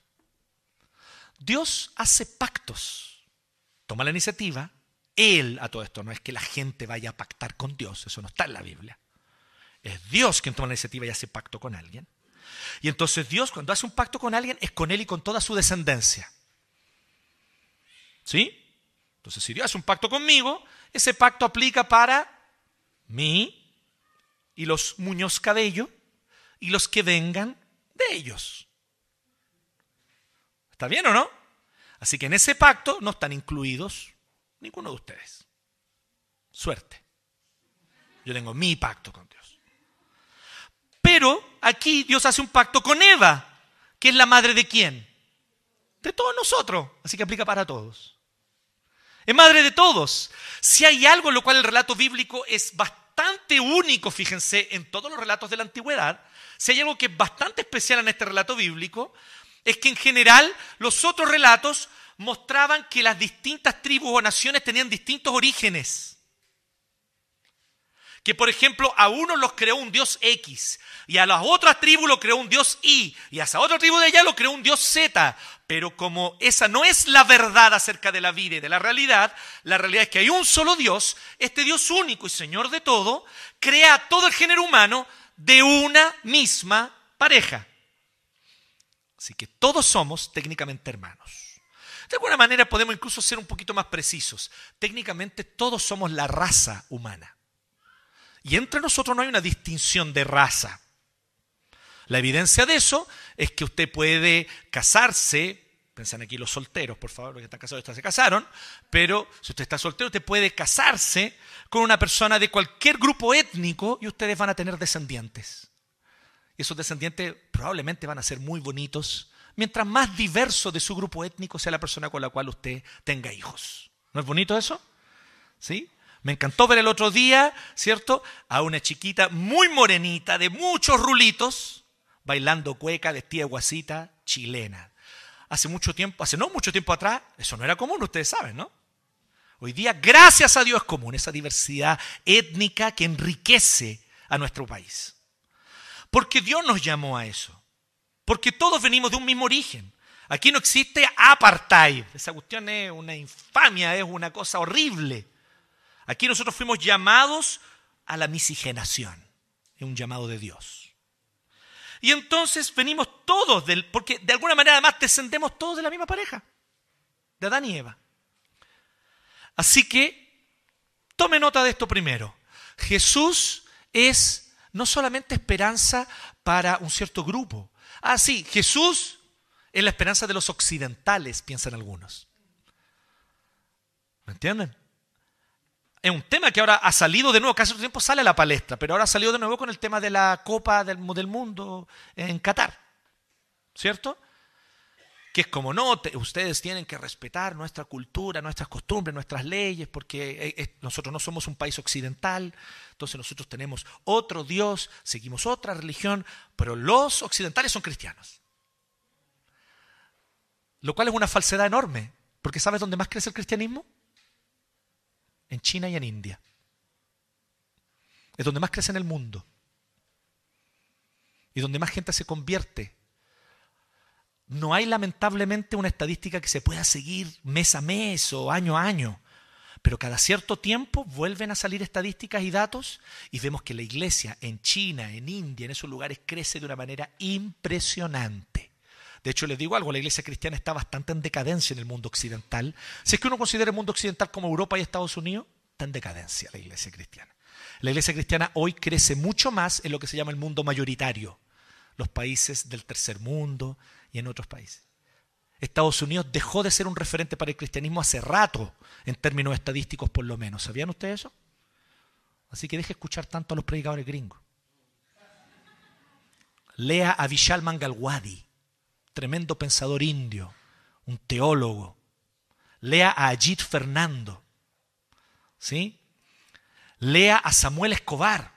Dios hace pactos, toma la iniciativa él a todo esto, no es que la gente vaya a pactar con Dios, eso no está en la Biblia. Es Dios quien toma la iniciativa y hace pacto con alguien. Y entonces Dios cuando hace un pacto con alguien es con él y con toda su descendencia. ¿Sí? Entonces si Dios hace un pacto conmigo, ese pacto aplica para mí y los Muñoz Cabello y los que vengan de ellos. ¿Está bien o no? Así que en ese pacto no están incluidos ninguno de ustedes. Suerte. Yo tengo mi pacto con Dios. Pero aquí Dios hace un pacto con Eva, que es la madre de quién? De todos nosotros. Así que aplica para todos. Es madre de todos. Si hay algo en lo cual el relato bíblico es bastante único, fíjense, en todos los relatos de la antigüedad, si hay algo que es bastante especial en este relato bíblico, es que en general los otros relatos mostraban que las distintas tribus o naciones tenían distintos orígenes. Que por ejemplo a unos los creó un dios X y a las otras tribus lo creó un dios Y y a esa otra tribu de allá lo creó un dios Z. Pero como esa no es la verdad acerca de la vida y de la realidad, la realidad es que hay un solo Dios, este Dios único y Señor de todo, crea todo el género humano de una misma pareja. Así que todos somos técnicamente hermanos. De alguna manera podemos incluso ser un poquito más precisos. Técnicamente todos somos la raza humana. Y entre nosotros no hay una distinción de raza. La evidencia de eso es que usted puede casarse, pensan aquí los solteros, por favor, los que están casados, estos se casaron, pero si usted está soltero, usted puede casarse con una persona de cualquier grupo étnico y ustedes van a tener descendientes. Y esos descendientes probablemente van a ser muy bonitos, mientras más diverso de su grupo étnico sea la persona con la cual usted tenga hijos. ¿No es bonito eso? ¿Sí? Me encantó ver el otro día, ¿cierto? A una chiquita muy morenita, de muchos rulitos, bailando cueca, vestida guasita, chilena. Hace mucho tiempo, hace no mucho tiempo atrás, eso no era común, ustedes saben, ¿no? Hoy día, gracias a Dios, es común esa diversidad étnica que enriquece a nuestro país. Porque Dios nos llamó a eso. Porque todos venimos de un mismo origen. Aquí no existe apartheid. Esa cuestión es una infamia, es una cosa horrible. Aquí nosotros fuimos llamados a la miscigenación. Es un llamado de Dios. Y entonces venimos todos del, porque de alguna manera además descendemos todos de la misma pareja, de Adán y Eva. Así que tome nota de esto primero. Jesús es no solamente esperanza para un cierto grupo. Ah, sí, Jesús es la esperanza de los occidentales, piensan algunos. ¿Me entienden? Es un tema que ahora ha salido de nuevo, casi todo tiempo sale a la palestra, pero ahora ha salido de nuevo con el tema de la Copa del, Mundo en Qatar, ¿cierto? Que es como, no, ustedes tienen que respetar nuestra cultura, nuestras costumbres, nuestras leyes, porque eh, nosotros no somos un país occidental, entonces nosotros tenemos otro Dios, seguimos otra religión, pero los occidentales son cristianos. Lo cual es una falsedad enorme, porque ¿sabes dónde más crece el cristianismo? En China y en India. Es donde más crece en el mundo. Y donde más gente se convierte. No hay lamentablemente una estadística que se pueda seguir mes a mes o año a año. Pero cada cierto tiempo vuelven a salir estadísticas y datos y vemos que la iglesia en China, en India, en esos lugares crece de una manera impresionante. De hecho, les digo algo, la iglesia cristiana está bastante en decadencia en el mundo occidental. Si es que uno considera el mundo occidental como Europa y Estados Unidos, está en decadencia la iglesia cristiana. La iglesia cristiana hoy crece mucho más en lo que se llama el mundo mayoritario, los países del tercer mundo y en otros países. Estados Unidos dejó de ser un referente para el cristianismo hace rato, en términos estadísticos por lo menos. ¿Sabían ustedes eso? Así que deje escuchar tanto a los predicadores gringos. Lea a Vishal Mangalwadi tremendo pensador indio, un teólogo. Lea a Ajit Fernando. ¿Sí? Lea a Samuel Escobar,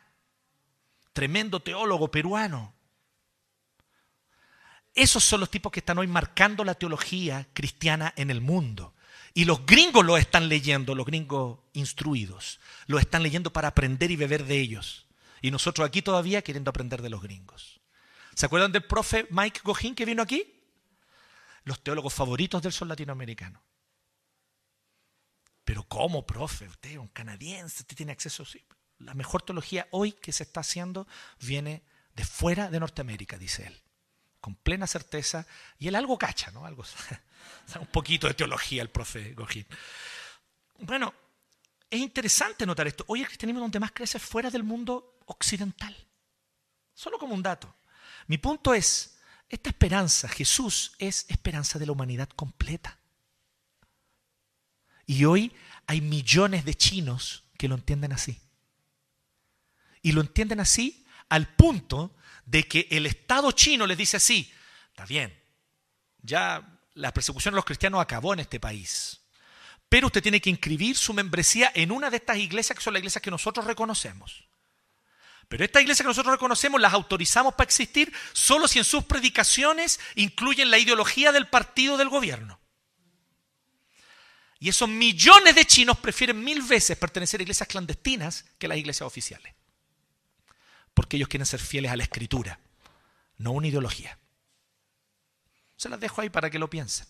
tremendo teólogo peruano. Esos son los tipos que están hoy marcando la teología cristiana en el mundo. Y los gringos lo están leyendo, los gringos instruidos. Lo están leyendo para aprender y beber de ellos. Y nosotros aquí todavía queriendo aprender de los gringos. ¿Se acuerdan del profe Mike Gojín que vino aquí? Los teólogos favoritos del sol latinoamericano. Pero ¿cómo, profe? Usted es un canadiense, usted tiene acceso. Sí. La mejor teología hoy que se está haciendo viene de fuera de Norteamérica, dice él. Con plena certeza. Y él algo cacha, ¿no? Algo, [LAUGHS] un poquito de teología el profe Gojín. Bueno, es interesante notar esto. Hoy el cristianismo donde más crece fuera del mundo occidental. Solo como un dato. Mi punto es, esta esperanza, Jesús es esperanza de la humanidad completa. Y hoy hay millones de chinos que lo entienden así. Y lo entienden así al punto de que el Estado chino les dice así, está bien, ya la persecución de los cristianos acabó en este país, pero usted tiene que inscribir su membresía en una de estas iglesias que son las iglesias que nosotros reconocemos. Pero estas iglesias que nosotros reconocemos las autorizamos para existir solo si en sus predicaciones incluyen la ideología del partido del gobierno. Y esos millones de chinos prefieren mil veces pertenecer a iglesias clandestinas que a las iglesias oficiales porque ellos quieren ser fieles a la escritura, no una ideología. Se las dejo ahí para que lo piensen.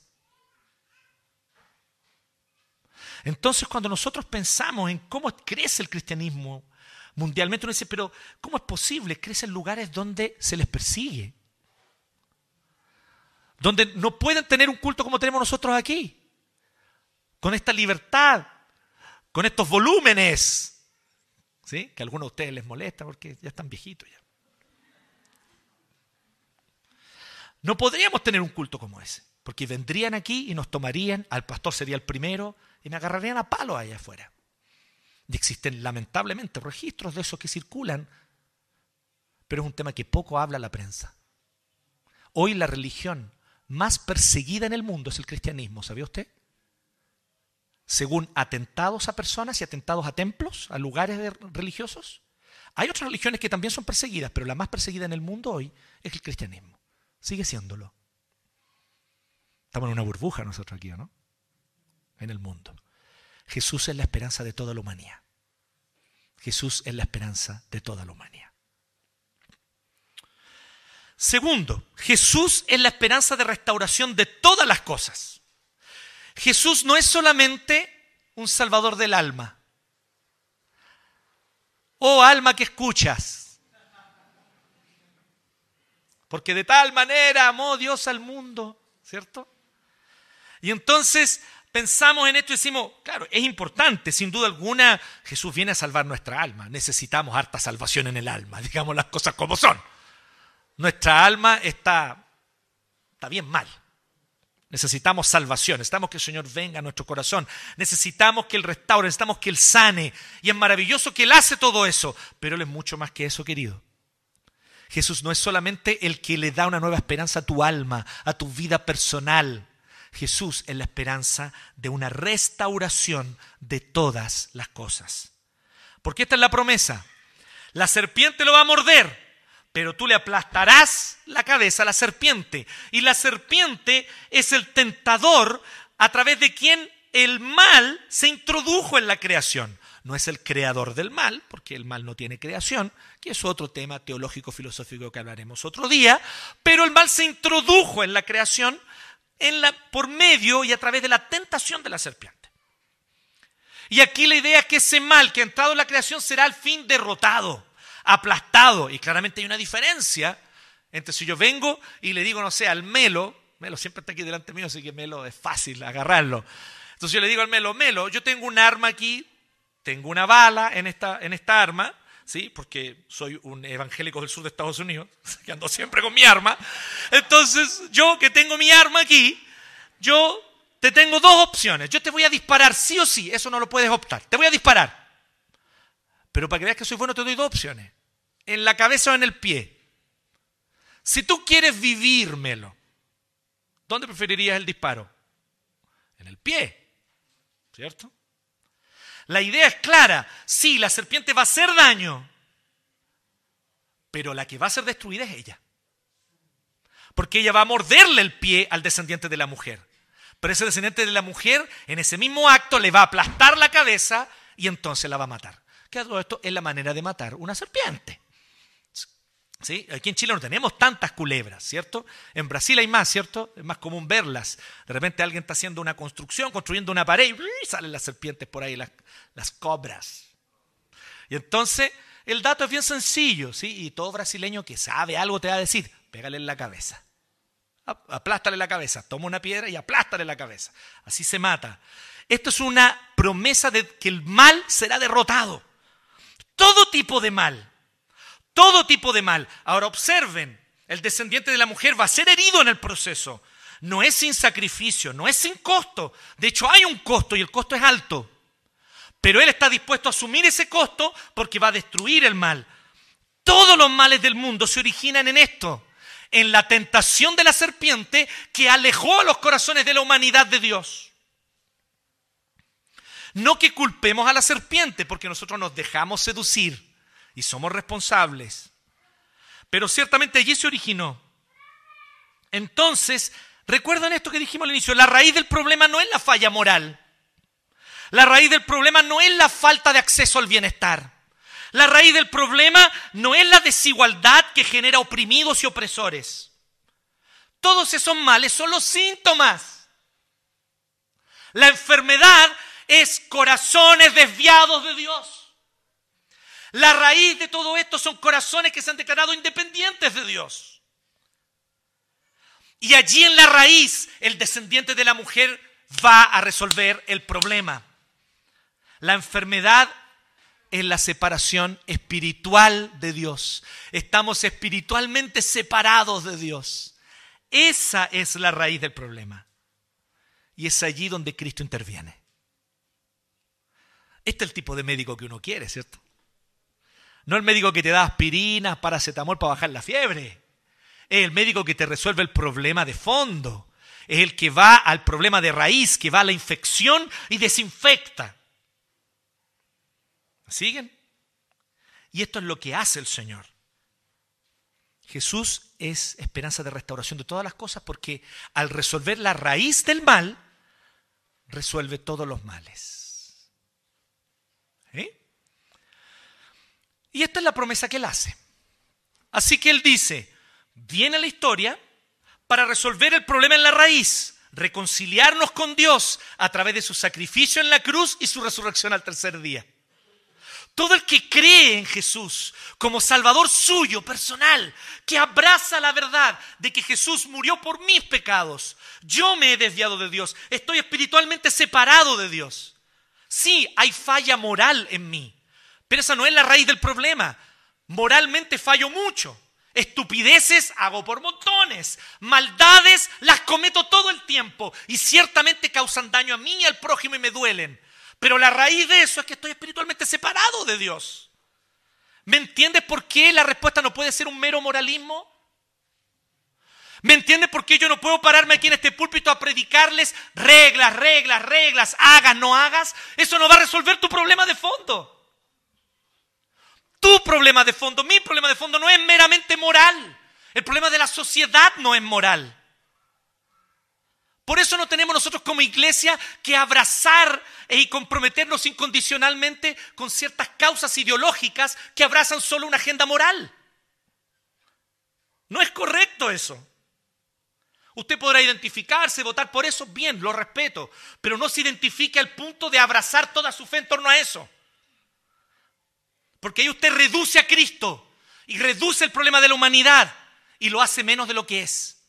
Entonces, cuando nosotros pensamos en cómo crece el cristianismo mundialmente, uno dice, pero ¿cómo es posible? Crece en lugares donde se les persigue. Donde no pueden tener un culto como tenemos nosotros aquí. Con esta libertad, con estos volúmenes, ¿Sí? Que a algunos de ustedes les molesta porque ya están viejitos ya. No podríamos tener un culto como ese, porque vendrían aquí y nos tomarían, al pastor sería el primero, y me agarrarían a palo allá afuera. Y existen lamentablemente registros de eso que circulan, pero es un tema que poco habla la prensa. Hoy la religión más perseguida en el mundo es el cristianismo, ¿sabía usted? según atentados a personas y atentados a templos, a lugares religiosos. Hay otras religiones que también son perseguidas, pero la más perseguida en el mundo hoy es el cristianismo. Sigue siéndolo. Estamos en una burbuja nosotros aquí, ¿no? En el mundo. Jesús es la esperanza de toda la humanidad. Jesús es la esperanza de toda la humanidad. Segundo, Jesús es la esperanza de restauración de todas las cosas. Jesús no es solamente un salvador del alma. Oh alma que escuchas. Porque de tal manera amó Dios al mundo, ¿cierto? Y entonces pensamos en esto y decimos, claro, es importante, sin duda alguna, Jesús viene a salvar nuestra alma. Necesitamos harta salvación en el alma, [LAUGHS] digamos las cosas como son. Nuestra alma está, está bien mal. Necesitamos salvación, necesitamos que el Señor venga a nuestro corazón, necesitamos que Él restaure, necesitamos que Él sane. Y es maravilloso que Él hace todo eso, pero Él es mucho más que eso, querido. Jesús no es solamente el que le da una nueva esperanza a tu alma, a tu vida personal. Jesús es la esperanza de una restauración de todas las cosas. Porque esta es la promesa. La serpiente lo va a morder, pero tú le aplastarás la cabeza a la serpiente. Y la serpiente es el tentador a través de quien el mal se introdujo en la creación. No es el creador del mal, porque el mal no tiene creación, que es otro tema teológico filosófico que hablaremos otro día, pero el mal se introdujo en la creación por medio y a través de la tentación de la serpiente. Y aquí la idea es que ese mal que ha entrado en la creación será al fin derrotado aplastado. Y claramente hay una diferencia entre si yo vengo y le digo, no sé, al Melo, Melo siempre está aquí delante mío, así que Melo es fácil agarrarlo. Entonces yo le digo al Melo, Melo, yo tengo un arma aquí, tengo una bala en esta, en esta arma, ¿sí? Porque soy un evangélico del sur de Estados Unidos, [LAUGHS] que ando siempre con mi arma. Entonces, yo que tengo mi arma aquí, yo te tengo dos opciones. Yo te voy a disparar sí o sí, eso no lo puedes optar. Te voy a disparar. Pero para que veas que soy bueno, te doy dos opciones en la cabeza o en el pie. Si tú quieres vivírmelo, ¿dónde preferirías el disparo? En el pie, ¿cierto? La idea es clara, sí, la serpiente va a hacer daño, pero la que va a ser destruida es ella. Porque ella va a morderle el pie al descendiente de la mujer. Pero ese descendiente de la mujer, en ese mismo acto, le va a aplastar la cabeza y entonces la va a matar. Que todo esto es la manera de matar una serpiente. ¿Sí? Aquí en Chile no tenemos tantas culebras, ¿cierto? En Brasil hay más, ¿cierto? Es más común verlas. De repente alguien está haciendo una construcción, construyendo una pared y salen las serpientes por ahí, las, las cobras. Y entonces el dato es bien sencillo, ¿sí? Y todo brasileño que sabe algo te va a decir, pégale en la cabeza. Aplástale la cabeza, toma una piedra y aplástale la cabeza. Así se mata. Esto es una promesa de que el mal será derrotado. Todo tipo de mal todo tipo de mal. Ahora observen, el descendiente de la mujer va a ser herido en el proceso. no es sin sacrificio, no es sin costo. De hecho, hay un costo y el costo es alto. Pero Él está dispuesto a asumir ese costo porque va a destruir el mal. Todos los males del mundo se originan en esto, en la tentación de la serpiente que alejó a los corazones de la humanidad de Dios. No que culpemos a la serpiente porque nosotros nos dejamos seducir y somos responsables. Pero ciertamente allí se originó. Entonces, recuerdan esto que dijimos al inicio, la raíz del problema no es la falla moral. La raíz del problema no es la falta de acceso al bienestar. La raíz del problema no es la desigualdad que genera oprimidos y opresores. Todos esos males son los síntomas. La enfermedad es corazones desviados de Dios. La raíz de todo esto son corazones que se han declarado independientes de Dios. Y allí en la raíz el descendiente de la mujer va a resolver el problema. La enfermedad es la separación espiritual de Dios. Estamos espiritualmente separados de Dios. Esa es la raíz del problema. Y es allí donde Cristo interviene. Este es el tipo de médico que uno quiere, ¿cierto? No el médico que te da aspirinas, paracetamol para bajar la fiebre. Es el médico que te resuelve el problema de fondo. Es el que va al problema de raíz, que va a la infección y desinfecta. ¿Siguen? Y esto es lo que hace el Señor. Jesús es esperanza de restauración de todas las cosas porque al resolver la raíz del mal, resuelve todos los males. ¿Eh? Y esta es la promesa que él hace. Así que él dice, viene la historia para resolver el problema en la raíz, reconciliarnos con Dios a través de su sacrificio en la cruz y su resurrección al tercer día. Todo el que cree en Jesús como Salvador suyo, personal, que abraza la verdad de que Jesús murió por mis pecados, yo me he desviado de Dios, estoy espiritualmente separado de Dios. Sí, hay falla moral en mí, pero esa no es la raíz del problema. Moralmente fallo mucho. Estupideces hago por montones. Maldades las cometo todo el tiempo y ciertamente causan daño a mí y al prójimo y me duelen. Pero la raíz de eso es que estoy espiritualmente separado de Dios. ¿Me entiendes por qué la respuesta no puede ser un mero moralismo? ¿Me entiendes por qué yo no puedo pararme aquí en este púlpito a predicarles reglas, reglas, reglas, hagas, no hagas? Eso no va a resolver tu problema de fondo. Tu problema de fondo, mi problema de fondo no es meramente moral. El problema de la sociedad no es moral. Por eso no tenemos nosotros como iglesia que abrazar y comprometernos incondicionalmente con ciertas causas ideológicas que abrazan solo una agenda moral. No es correcto eso. Usted podrá identificarse, votar por eso, bien, lo respeto, pero no se identifique al punto de abrazar toda su fe en torno a eso. Porque ahí usted reduce a Cristo y reduce el problema de la humanidad y lo hace menos de lo que es.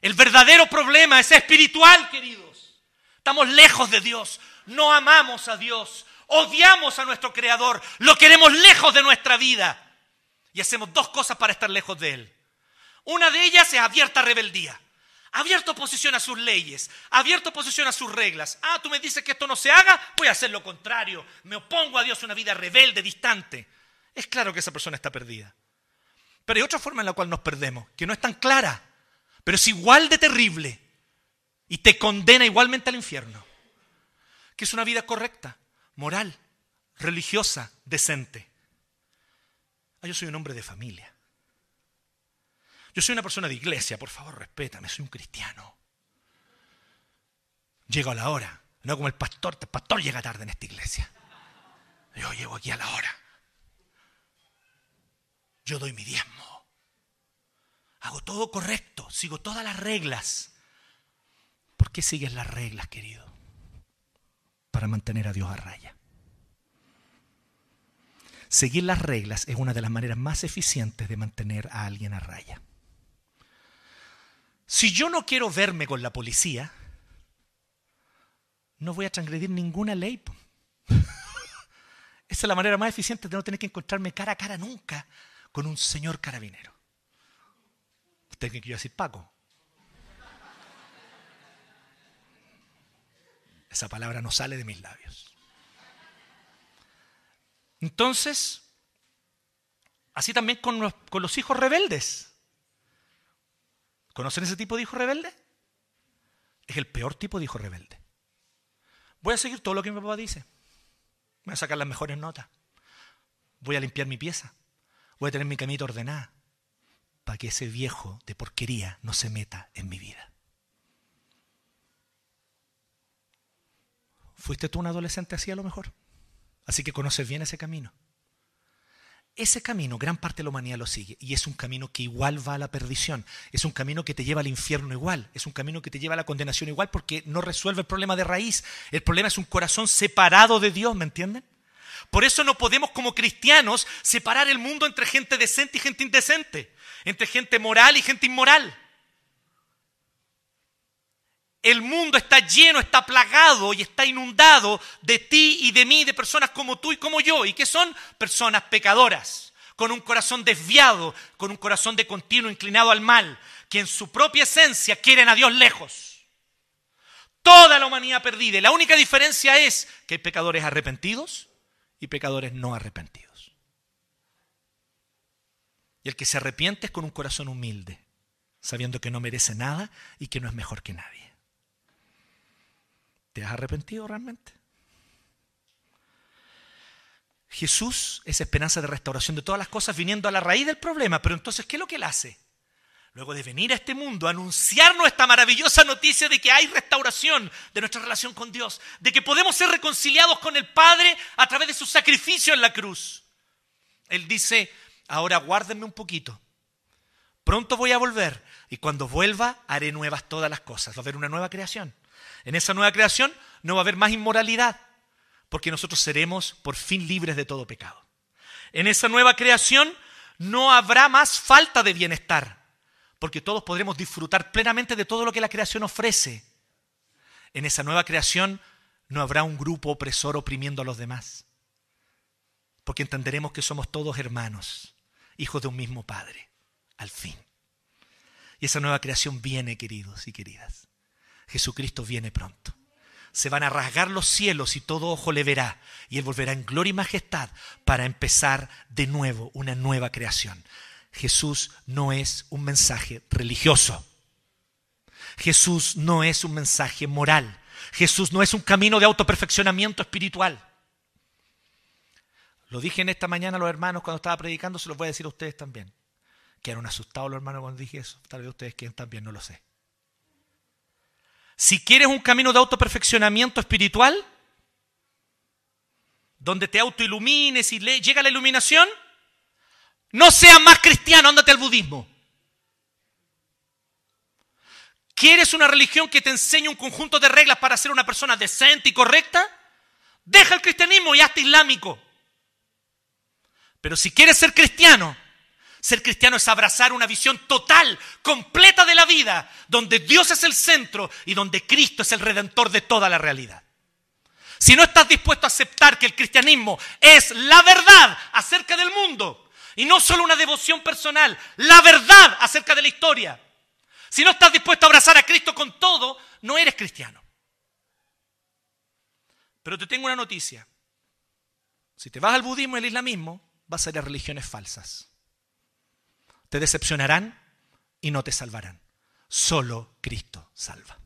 El verdadero problema es espiritual, queridos. Estamos lejos de Dios, no amamos a Dios, odiamos a nuestro Creador, lo queremos lejos de nuestra vida. Y hacemos dos cosas para estar lejos de Él. Una de ellas es abierta rebeldía. Abierta oposición a sus leyes, abierta oposición a sus reglas. Ah, tú me dices que esto no se haga, voy a hacer lo contrario. Me opongo a Dios una vida rebelde, distante. Es claro que esa persona está perdida. Pero hay otra forma en la cual nos perdemos, que no es tan clara pero es igual de terrible y te condena igualmente al infierno, que es una vida correcta, moral, religiosa, decente. Ah, yo soy un hombre de familia. Yo soy una persona de iglesia, por favor, respétame, soy un cristiano. Llego a la hora, no como el pastor, el pastor llega tarde en esta iglesia. Yo llego aquí a la hora. Yo doy mi diezmo. Hago todo correcto, sigo todas las reglas. ¿Por qué sigues las reglas, querido? Para mantener a Dios a raya. Seguir las reglas es una de las maneras más eficientes de mantener a alguien a raya. Si yo no quiero verme con la policía, no voy a transgredir ninguna ley. [LAUGHS] Esa es la manera más eficiente de no tener que encontrarme cara a cara nunca con un señor carabinero. Usted que quiero decir Paco. Esa palabra no sale de mis labios. Entonces, así también con los hijos rebeldes. ¿Conocen ese tipo de hijo rebelde? Es el peor tipo de hijo rebelde. Voy a seguir todo lo que mi papá dice. Voy a sacar las mejores notas. Voy a limpiar mi pieza. Voy a tener mi camita ordenada. Para que ese viejo de porquería no se meta en mi vida. ¿Fuiste tú un adolescente así a lo mejor? Así que conoces bien ese camino. Ese camino, gran parte de la humanidad lo sigue y es un camino que igual va a la perdición, es un camino que te lleva al infierno igual, es un camino que te lleva a la condenación igual porque no resuelve el problema de raíz. El problema es un corazón separado de Dios, ¿me entienden? Por eso no podemos como cristianos separar el mundo entre gente decente y gente indecente, entre gente moral y gente inmoral. El mundo está lleno, está plagado y está inundado de ti y de mí, de personas como tú y como yo. ¿Y que son? Personas pecadoras, con un corazón desviado, con un corazón de continuo inclinado al mal, que en su propia esencia quieren a Dios lejos. Toda la humanidad perdida. Y la única diferencia es que hay pecadores arrepentidos y pecadores no arrepentidos. Y el que se arrepiente es con un corazón humilde, sabiendo que no merece nada y que no es mejor que nadie. ¿Te has arrepentido realmente? Jesús es esperanza de restauración de todas las cosas viniendo a la raíz del problema, pero entonces, ¿qué es lo que él hace? Luego de venir a este mundo, anunciarnos esta maravillosa noticia de que hay restauración de nuestra relación con Dios, de que podemos ser reconciliados con el Padre a través de su sacrificio en la cruz. Él dice, ahora guárdenme un poquito, pronto voy a volver y cuando vuelva haré nuevas todas las cosas, va a haber una nueva creación. En esa nueva creación no va a haber más inmoralidad, porque nosotros seremos por fin libres de todo pecado. En esa nueva creación no habrá más falta de bienestar, porque todos podremos disfrutar plenamente de todo lo que la creación ofrece. En esa nueva creación no habrá un grupo opresor oprimiendo a los demás, porque entenderemos que somos todos hermanos, hijos de un mismo Padre, al fin. Y esa nueva creación viene, queridos y queridas. Jesucristo viene pronto. Se van a rasgar los cielos y todo ojo le verá. Y Él volverá en gloria y majestad para empezar de nuevo una nueva creación. Jesús no es un mensaje religioso. Jesús no es un mensaje moral. Jesús no es un camino de autoperfeccionamiento espiritual. Lo dije en esta mañana a los hermanos cuando estaba predicando, se los voy a decir a ustedes también. Quedaron asustados los hermanos cuando dije eso. Tal vez ustedes quieran también, no lo sé. Si quieres un camino de autoperfeccionamiento espiritual, donde te autoilumines y llega la iluminación, no seas más cristiano, ándate al budismo. ¿Quieres una religión que te enseñe un conjunto de reglas para ser una persona decente y correcta? Deja el cristianismo y hazte islámico. Pero si quieres ser cristiano, ser cristiano es abrazar una visión total, completa de la vida, donde Dios es el centro y donde Cristo es el redentor de toda la realidad. Si no estás dispuesto a aceptar que el cristianismo es la verdad acerca del mundo y no solo una devoción personal, la verdad acerca de la historia. Si no estás dispuesto a abrazar a Cristo con todo, no eres cristiano. Pero te tengo una noticia. Si te vas al budismo y al islamismo, vas a ir a religiones falsas te decepcionarán y no te salvarán. Solo Cristo salva.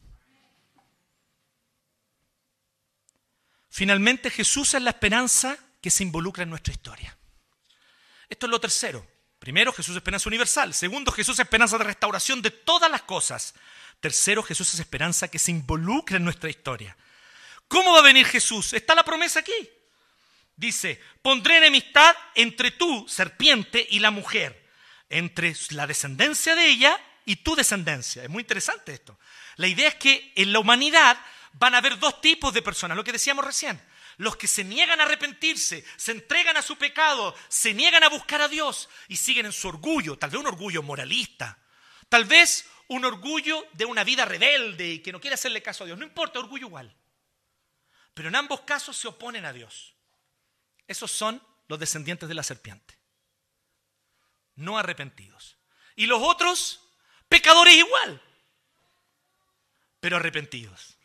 Finalmente Jesús es la esperanza que se involucra en nuestra historia. Esto es lo tercero. Primero, Jesús es esperanza universal. Segundo, Jesús es esperanza de restauración de todas las cosas. Tercero, Jesús es esperanza que se involucra en nuestra historia. ¿Cómo va a venir Jesús? Está la promesa aquí. Dice, pondré enemistad entre tú, serpiente, y la mujer entre la descendencia de ella y tu descendencia. Es muy interesante esto. La idea es que en la humanidad van a haber dos tipos de personas, lo que decíamos recién. Los que se niegan a arrepentirse, se entregan a su pecado, se niegan a buscar a Dios y siguen en su orgullo, tal vez un orgullo moralista, tal vez un orgullo de una vida rebelde y que no quiere hacerle caso a Dios. No importa, orgullo igual. Pero en ambos casos se oponen a Dios. Esos son los descendientes de la serpiente no arrepentidos. Y los otros, pecadores igual, pero arrepentidos.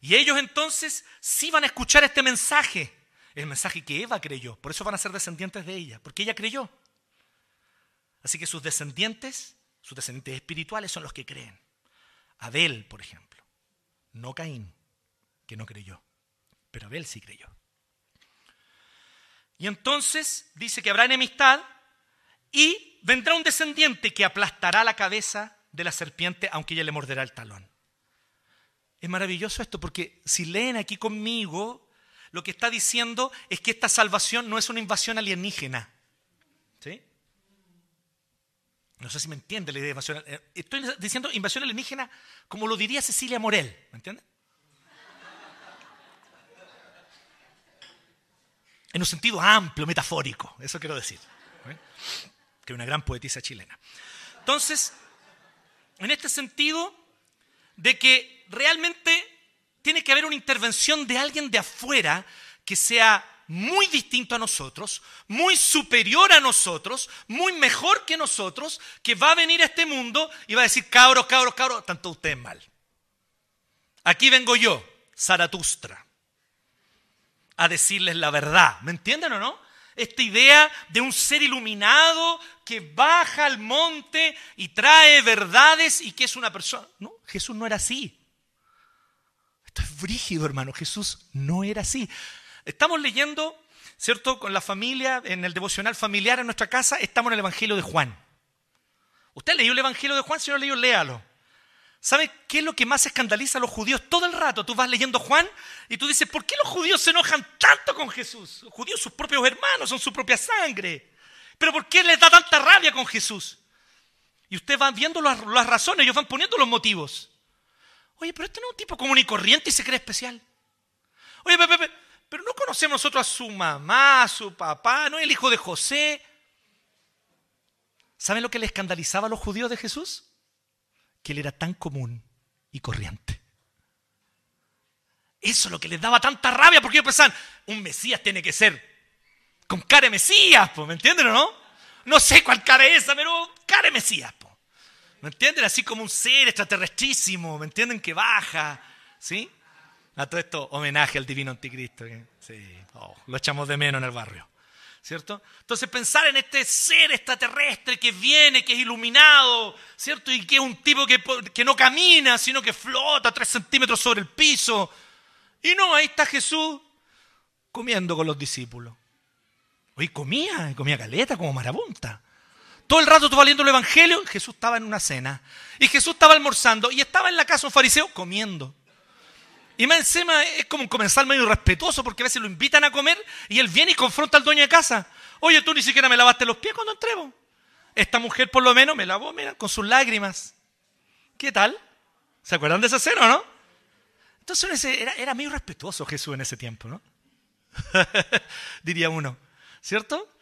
Y ellos entonces sí van a escuchar este mensaje, el mensaje que Eva creyó. Por eso van a ser descendientes de ella, porque ella creyó. Así que sus descendientes, sus descendientes espirituales son los que creen. Abel, por ejemplo, no Caín, que no creyó, pero Abel sí creyó. Y entonces dice que habrá enemistad y vendrá un descendiente que aplastará la cabeza de la serpiente, aunque ella le morderá el talón. Es maravilloso esto porque si leen aquí conmigo, lo que está diciendo es que esta salvación no es una invasión alienígena. ¿Sí? No sé si me entiende la idea de invasión. Eh, estoy diciendo invasión alienígena como lo diría Cecilia Morel. ¿Me entiende? en un sentido amplio, metafórico, eso quiero decir, ¿eh? Que una gran poetisa chilena. Entonces, en este sentido, de que realmente tiene que haber una intervención de alguien de afuera que sea muy distinto a nosotros, muy superior a nosotros, muy mejor que nosotros, que va a venir a este mundo y va a decir, cabros, cabros, cabros, tanto ustedes mal. Aquí vengo yo, Zaratustra a decirles la verdad. ¿Me entienden o no? Esta idea de un ser iluminado que baja al monte y trae verdades y que es una persona. No, Jesús no era así. Esto es brígido, hermano. Jesús no era así. Estamos leyendo, ¿cierto? Con la familia, en el devocional familiar en nuestra casa, estamos en el Evangelio de Juan. ¿Usted leyó el Evangelio de Juan? Si no leyó, léalo. ¿Sabe qué es lo que más escandaliza a los judíos todo el rato? Tú vas leyendo Juan y tú dices, ¿por qué los judíos se enojan tanto con Jesús? Los judíos, sus propios hermanos, son su propia sangre. Pero ¿por qué les da tanta rabia con Jesús? Y usted va viendo las, razones, ellos van poniendo los motivos. Oye, pero este no es un tipo común y corriente y se cree especial. Oye, pero no conocemos nosotros a su mamá, a su papá, no es el hijo de José. ¿Saben lo que le escandalizaba a los judíos de Jesús? que él era tan común y corriente. Eso es lo que les daba tanta rabia, porque ellos pensaban, un Mesías tiene que ser con cara de Mesías, ¿me entienden o no? No sé cuál cara es esa, pero cara de Mesías, ¿me entienden? Así como un ser extraterrestrísimo, ¿me entienden? Que baja, ¿sí? A todo esto, homenaje al divino anticristo. Sí, oh, lo echamos de menos en el barrio. ¿cierto? Entonces pensar en este ser extraterrestre que viene, que es iluminado, ¿cierto? Y que es un tipo que, que no camina, sino que flota tres centímetros sobre el piso. Y no, ahí está Jesús comiendo con los discípulos. Hoy comía, comía caleta como marabunta. Todo el rato vas leyendo el Evangelio, Jesús estaba en una cena. Y Jesús estaba almorzando y estaba en la casa un fariseo comiendo. Y más encima es como un comensal medio respetuoso porque a veces lo invitan a comer y él viene y confronta al dueño de casa. Oye, tú ni siquiera me lavaste los pies cuando entrego. Esta mujer por lo menos me lavó, mira, con sus lágrimas. ¿Qué tal? ¿Se acuerdan de esa escena o no? Entonces era, era medio respetuoso Jesús en ese tiempo, ¿no? [LAUGHS] Diría uno, ¿cierto?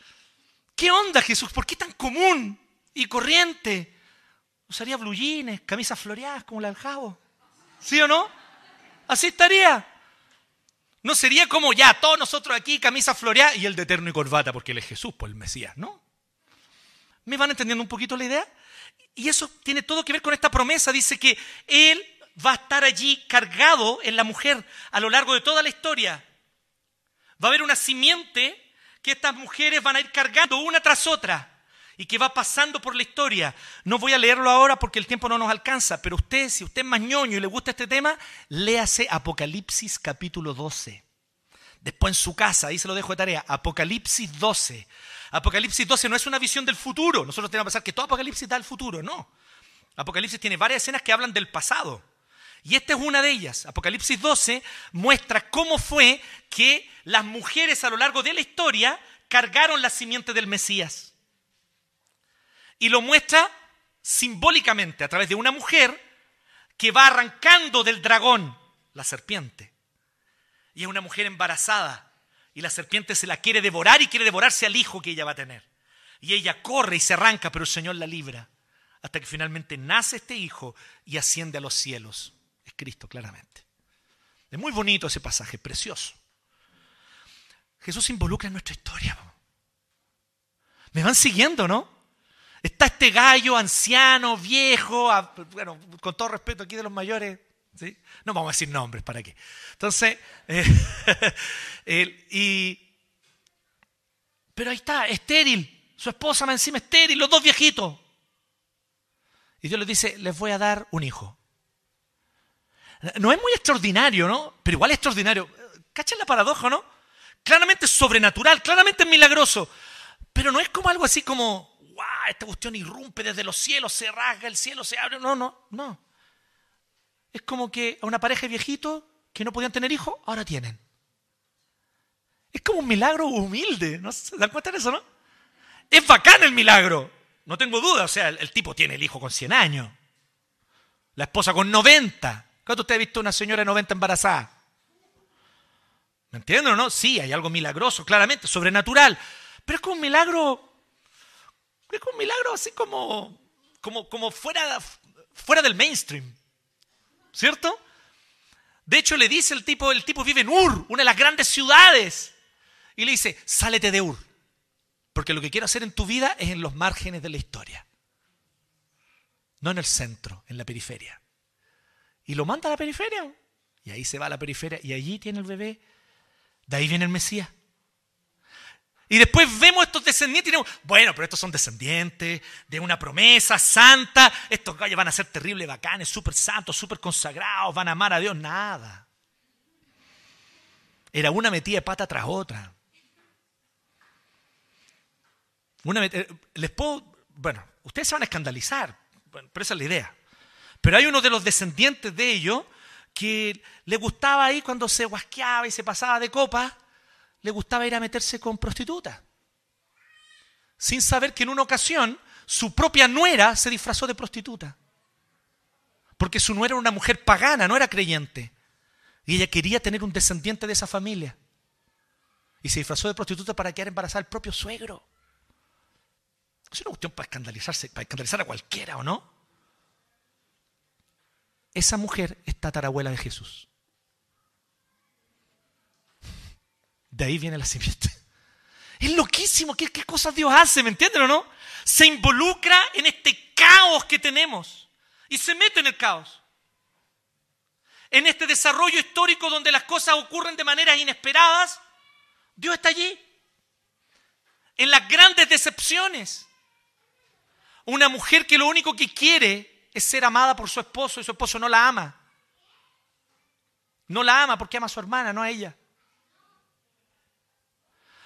¿Qué onda Jesús? ¿Por qué tan común y corriente? Usaría blujines, camisas floreadas como la del. ¿Sí o no? Así estaría. No sería como ya, todos nosotros aquí, camisa floreada y el de eterno y corbata, porque él es Jesús, por el Mesías, ¿no? ¿Me van entendiendo un poquito la idea? Y eso tiene todo que ver con esta promesa. Dice que él va a estar allí cargado en la mujer a lo largo de toda la historia. Va a haber una simiente que estas mujeres van a ir cargando una tras otra y que va pasando por la historia. No voy a leerlo ahora porque el tiempo no nos alcanza, pero usted, si usted es más ñoño y le gusta este tema, léase Apocalipsis capítulo 12. Después en su casa, ahí se lo dejo de tarea, Apocalipsis 12. Apocalipsis 12 no es una visión del futuro, nosotros tenemos que pensar que todo Apocalipsis da el futuro, no. Apocalipsis tiene varias escenas que hablan del pasado. Y esta es una de ellas. Apocalipsis 12 muestra cómo fue que las mujeres a lo largo de la historia cargaron la simiente del Mesías y lo muestra simbólicamente a través de una mujer que va arrancando del dragón, la serpiente. Y es una mujer embarazada y la serpiente se la quiere devorar y quiere devorarse al hijo que ella va a tener. Y ella corre y se arranca, pero el Señor la libra hasta que finalmente nace este hijo y asciende a los cielos. Es Cristo, claramente. Es muy bonito ese pasaje, precioso. Jesús se involucra en nuestra historia. Me van siguiendo, ¿no? Está este gallo anciano, viejo, bueno, con todo respeto aquí de los mayores, ¿sí? No vamos a decir nombres, ¿para qué? Entonces, eh, [LAUGHS] y, pero ahí está, estéril. Su esposa me encima estéril, los dos viejitos. Y Dios les dice, les voy a dar un hijo. No es muy extraordinario, ¿no? Pero igual es extraordinario. ¿Cachan la paradoja, no? Claramente es sobrenatural, claramente es milagroso. Pero no es como algo así como, wow, esta cuestión irrumpe desde los cielos, se rasga el cielo, se abre. No, no, no. Es como que a una pareja de viejitos que no podían tener hijos, ahora tienen. Es como un milagro humilde, ¿no? ¿Se dan cuenta de eso, no? Es bacán el milagro, no tengo duda. O sea, el, tipo tiene el hijo con 100 años, la esposa con 90. ¿Cuánto usted ha visto una señora de 90 embarazada? ¿Me entienden o no? Sí, hay algo milagroso, claramente, sobrenatural. Pero es como un milagro, es como un milagro así como, como, como fuera, fuera del mainstream. ¿Cierto? De hecho, le dice el tipo, el tipo vive en Ur, una de las grandes ciudades. Y le dice, sálete de Ur. Porque lo que quiero hacer en tu vida es en los márgenes de la historia. No en el centro, en la periferia. Y lo manda a la periferia. Y ahí se va a la periferia y allí tiene el bebé. De ahí viene el Mesías. Y después vemos estos descendientes y bueno, pero estos son descendientes de una promesa santa. Estos gallos van a ser terribles, bacanes, súper santos, súper consagrados, van a amar a Dios. Nada. Era una metida de pata tras otra. Una eh, les puedo, bueno, ustedes se van a escandalizar, pero esa es la idea. Pero hay uno de los descendientes de ellos que le gustaba ahí cuando se guasqueaba y se pasaba de copa, le gustaba ir a meterse con prostitutas. Sin saber que en una ocasión su propia nuera se disfrazó de prostituta. Porque su nuera era una mujer pagana, no era creyente. Y ella quería tener un descendiente de esa familia. Y se disfrazó de prostituta para quedar embarazada al propio suegro. Es una cuestión para escandalizarse, para escandalizar a cualquiera, ¿o no? Esa mujer es tatarabuela de Jesús. De ahí viene la simiente. Es loquísimo, ¿Qué, qué cosas Dios hace, ¿me entienden o no? Se involucra en este caos que tenemos y se mete en el caos. En este desarrollo histórico donde las cosas ocurren de maneras inesperadas, Dios está allí. En las grandes decepciones, una mujer que lo único que quiere es ser amada por su esposo y su esposo no la ama. No la ama porque ama a su hermana, no a ella.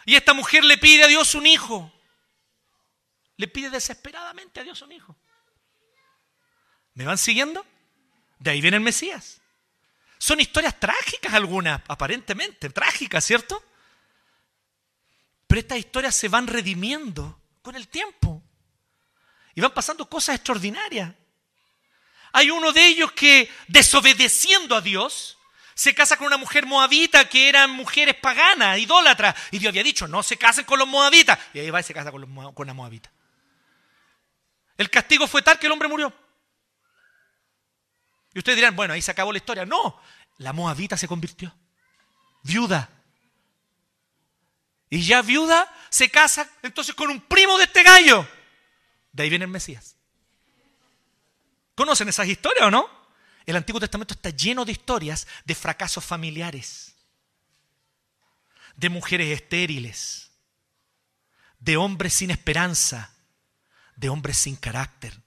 Y esta mujer le pide a Dios un hijo. Le pide desesperadamente a Dios un hijo. ¿Me van siguiendo? De ahí viene el Mesías. Son historias trágicas algunas, aparentemente, trágicas, ¿cierto? Pero estas historias se van redimiendo con el tiempo. Y van pasando cosas extraordinarias. Hay uno de ellos que, desobedeciendo a Dios, se casa con una mujer moabita que eran mujeres paganas, idólatras. Y Dios había dicho, no se casen con los moabitas. Y ahí va y se casa con, los, con la moabita. El castigo fue tal que el hombre murió. Y ustedes dirán, bueno, ahí se acabó la historia. No, la moabita se convirtió. Viuda. Y ya viuda se casa entonces con un primo de este gallo. De ahí viene el Mesías. ¿Conocen esas historias o no? El Antiguo Testamento está lleno de historias de fracasos familiares, de mujeres estériles, de hombres sin esperanza, de hombres sin carácter.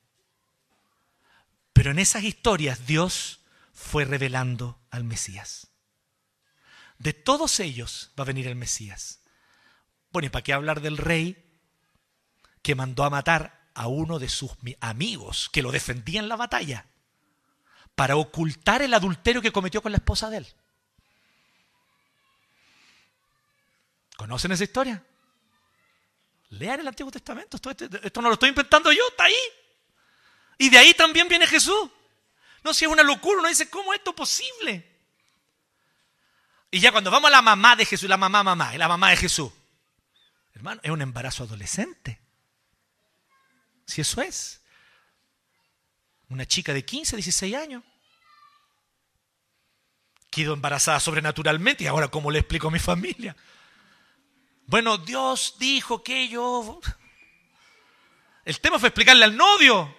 Pero en esas historias Dios fue revelando al Mesías. De todos ellos va a venir el Mesías. Bueno, ¿y para qué hablar del rey que mandó a matar a uno de sus amigos que lo defendía en la batalla para ocultar el adulterio que cometió con la esposa de él. ¿Conocen esa historia? Lean el Antiguo Testamento. Esto, no lo estoy inventando yo, está ahí. Y de ahí también viene Jesús. No, si es una locura, uno dice, ¿cómo es esto posible? Y ya cuando vamos a la mamá de Jesús, la mamá, mamá, la mamá de Jesús, hermano, es un embarazo adolescente. Si eso es. Una chica de 15, 16 años. Quedó embarazada sobrenaturalmente y ahora cómo le explico a mi familia. Bueno, Dios dijo que yo... El tema fue explicarle al novio.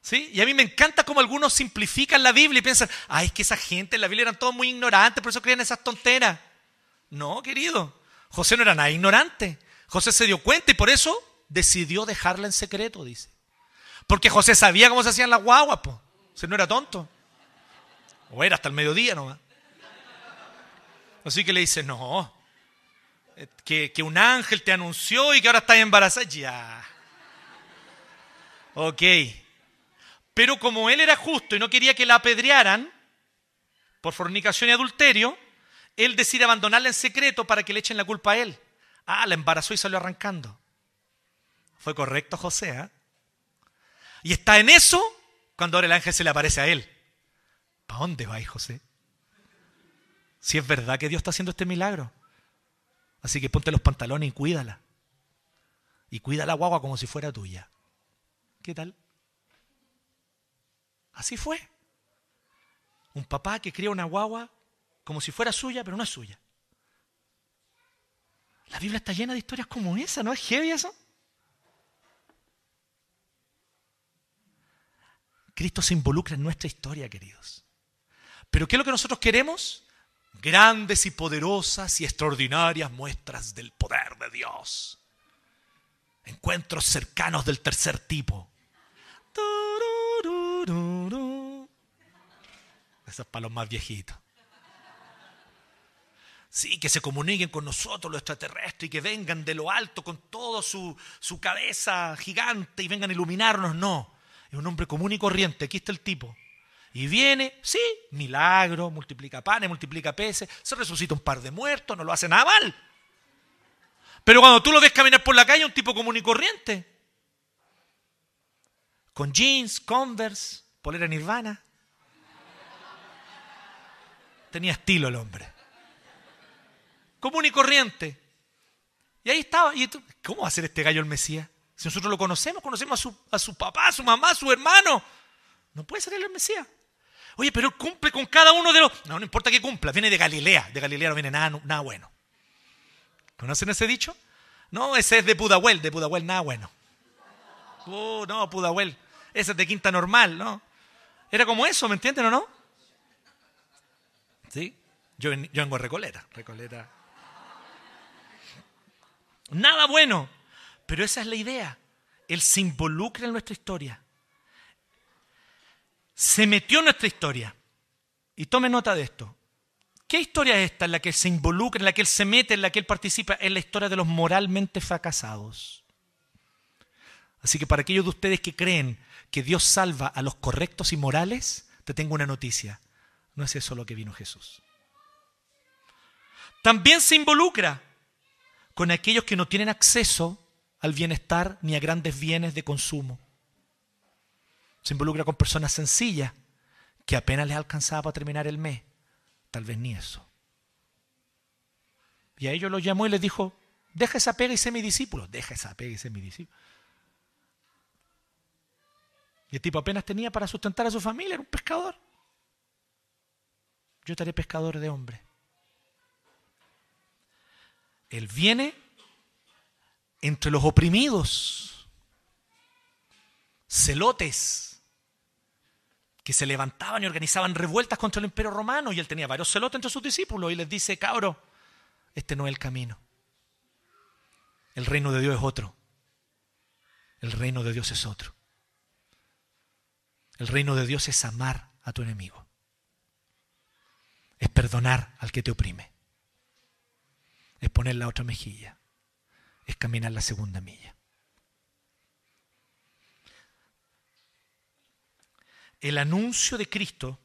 ¿Sí? Y a mí me encanta cómo algunos simplifican la Biblia y piensan, ay, es que esa gente en la Biblia eran todos muy ignorantes, por eso creían esas tonteras. No, querido. José no era nada ignorante. José se dio cuenta y por eso decidió dejarla en secreto, dice. Porque José sabía cómo se hacían las guaguas, pues. O no era tonto. O era hasta el mediodía nomás. Así que le dice, no, que, que un ángel te anunció y que ahora estás embarazada. Ya. Ok. Pero como él era justo y no quería que la apedrearan por fornicación y adulterio, él decide abandonarla en secreto para que le echen la culpa a él. Ah, la embarazó y salió arrancando. Fue correcto José, ¿eh? Y está en eso cuando ahora el ángel se le aparece a él. ¿Para dónde vais, José? Si es verdad que Dios está haciendo este milagro. Así que ponte los pantalones y cuídala. Y cuida la guagua como si fuera tuya. ¿Qué tal? Así fue. Un papá que cría una guagua como si fuera suya, pero no es suya. La Biblia está llena de historias como esa, ¿no es heavy eso? Cristo se involucra en nuestra historia, queridos. Pero ¿qué es lo que nosotros queremos? Grandes y poderosas y extraordinarias muestras del poder de Dios. Encuentros cercanos del tercer tipo. Eso es para los más viejitos. Sí, que se comuniquen con nosotros los extraterrestres y que vengan de lo alto con toda su, su cabeza gigante y vengan a iluminarnos. No, un hombre común y corriente, aquí está el tipo. Y viene, sí, milagro, multiplica panes, multiplica peces, se resucita un par de muertos, no lo hace nada mal. Pero cuando tú lo ves caminar por la calle, un tipo común y corriente. Con jeans, converse, polera nirvana. Tenía estilo el hombre. Común y corriente. Y ahí estaba. ¿Y ¿Cómo va a ser este gallo el Mesías? Si nosotros lo conocemos, conocemos a su, a su papá, a su mamá, a su hermano. No puede ser el Mesías. Oye, pero cumple con cada uno de los... No, no importa que cumpla, viene de Galilea. De Galilea no viene nada, nada bueno. ¿Conocen ese dicho? No, ese es de Pudahuel, de Pudahuel nada bueno. Oh, no, Pudahuel. Ese es de Quinta Normal, ¿no? Era como eso, ¿me entienden o no? ¿Sí? Yo, yo vengo a Recoleta. Recoleta. Nada bueno. Pero esa es la idea. Él se involucra en nuestra historia. Se metió en nuestra historia. Y tome nota de esto. ¿Qué historia es esta en la que se involucra, en la que él se mete, en la que él participa? Es la historia de los moralmente fracasados. Así que para aquellos de ustedes que creen que Dios salva a los correctos y morales, te tengo una noticia. No es eso lo que vino Jesús. También se involucra con aquellos que no tienen acceso al bienestar ni a grandes bienes de consumo. Se involucra con personas sencillas que apenas les alcanzaba para terminar el mes. Tal vez ni eso. Y a ellos los llamó y les dijo, deja esa pega y sé mi discípulo. Deja esa pega y sé mi discípulo. Y el tipo apenas tenía para sustentar a su familia, era un pescador. Yo estaré pescador de hombres. Él viene entre los oprimidos, celotes, que se levantaban y organizaban revueltas contra el imperio romano, y él tenía varios celotes entre sus discípulos, y les dice, cabro, este no es el camino. El reino de Dios es otro. El reino de Dios es otro. El reino de Dios es amar a tu enemigo. Es perdonar al que te oprime. Es poner la otra mejilla es caminar la segunda milla. El anuncio de Cristo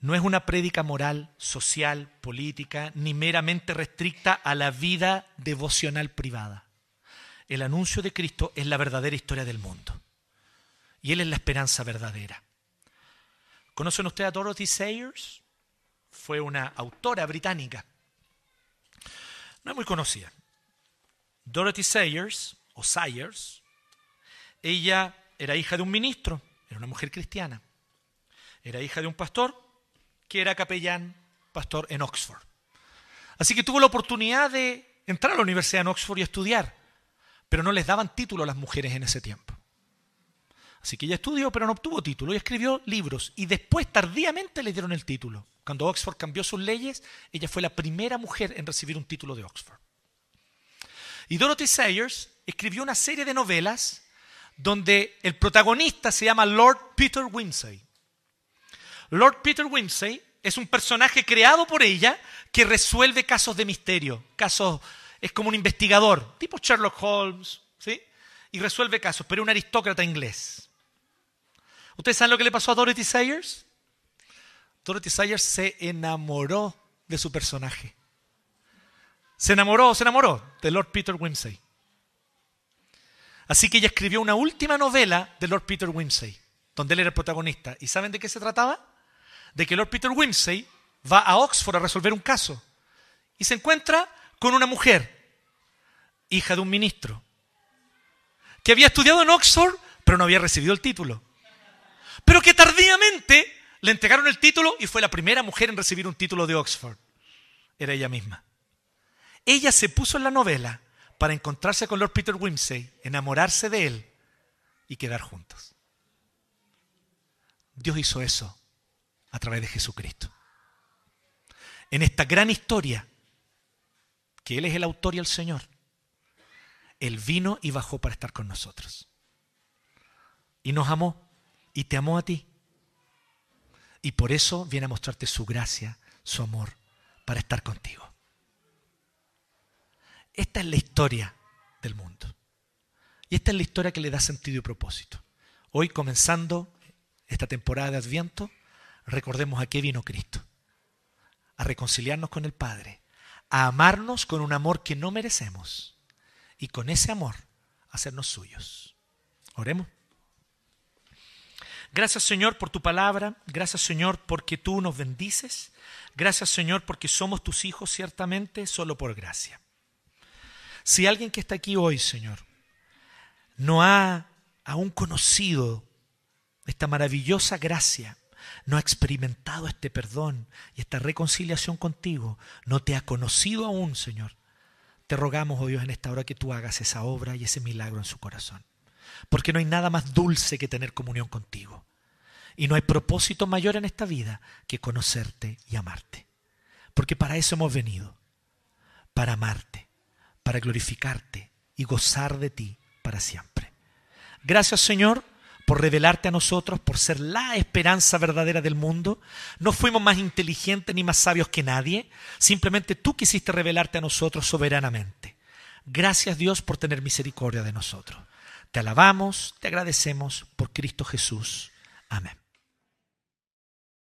no es una prédica moral, social, política, ni meramente restricta a la vida devocional privada. El anuncio de Cristo es la verdadera historia del mundo. Y Él es la esperanza verdadera. ¿Conocen ustedes a Dorothy Sayers? Fue una autora británica. No es muy conocida. Dorothy Sayers, o Sayers, ella era hija de un ministro, era una mujer cristiana. Era hija de un pastor que era capellán, pastor en Oxford. Así que tuvo la oportunidad de entrar a la universidad en Oxford y estudiar, pero no les daban título a las mujeres en ese tiempo. Así que ella estudió, pero no obtuvo título y escribió libros. Y después, tardíamente, le dieron el título. Cuando Oxford cambió sus leyes, ella fue la primera mujer en recibir un título de Oxford. Y Dorothy Sayers escribió una serie de novelas donde el protagonista se llama Lord Peter Wimsey. Lord Peter Wimsey es un personaje creado por ella que resuelve casos de misterio, casos es como un investigador, tipo Sherlock Holmes, ¿sí? Y resuelve casos, pero es un aristócrata inglés. ¿Ustedes saben lo que le pasó a Dorothy Sayers? Dorothy Sayers se enamoró de su personaje. Se enamoró, se enamoró de Lord Peter Wimsey. Así que ella escribió una última novela de Lord Peter Wimsey, donde él era el protagonista. ¿Y saben de qué se trataba? De que Lord Peter Wimsey va a Oxford a resolver un caso y se encuentra con una mujer, hija de un ministro, que había estudiado en Oxford, pero no había recibido el título. Pero que tardíamente le entregaron el título y fue la primera mujer en recibir un título de Oxford. Era ella misma. Ella se puso en la novela para encontrarse con Lord Peter Wimsey, enamorarse de él y quedar juntos. Dios hizo eso a través de Jesucristo. En esta gran historia, que Él es el autor y el Señor, Él vino y bajó para estar con nosotros. Y nos amó y te amó a ti. Y por eso viene a mostrarte su gracia, su amor, para estar contigo. Esta es la historia del mundo. Y esta es la historia que le da sentido y propósito. Hoy, comenzando esta temporada de Adviento, recordemos a qué vino Cristo. A reconciliarnos con el Padre, a amarnos con un amor que no merecemos y con ese amor hacernos suyos. Oremos. Gracias Señor por tu palabra, gracias Señor porque tú nos bendices, gracias Señor porque somos tus hijos ciertamente solo por gracia. Si alguien que está aquí hoy, Señor, no ha aún conocido esta maravillosa gracia, no ha experimentado este perdón y esta reconciliación contigo, no te ha conocido aún, Señor, te rogamos, oh Dios, en esta hora que tú hagas esa obra y ese milagro en su corazón. Porque no hay nada más dulce que tener comunión contigo. Y no hay propósito mayor en esta vida que conocerte y amarte. Porque para eso hemos venido. Para amarte, para glorificarte y gozar de ti para siempre. Gracias Señor por revelarte a nosotros, por ser la esperanza verdadera del mundo. No fuimos más inteligentes ni más sabios que nadie, simplemente tú quisiste revelarte a nosotros soberanamente. Gracias Dios por tener misericordia de nosotros. Te alabamos, te agradecemos por Cristo Jesús. Amén.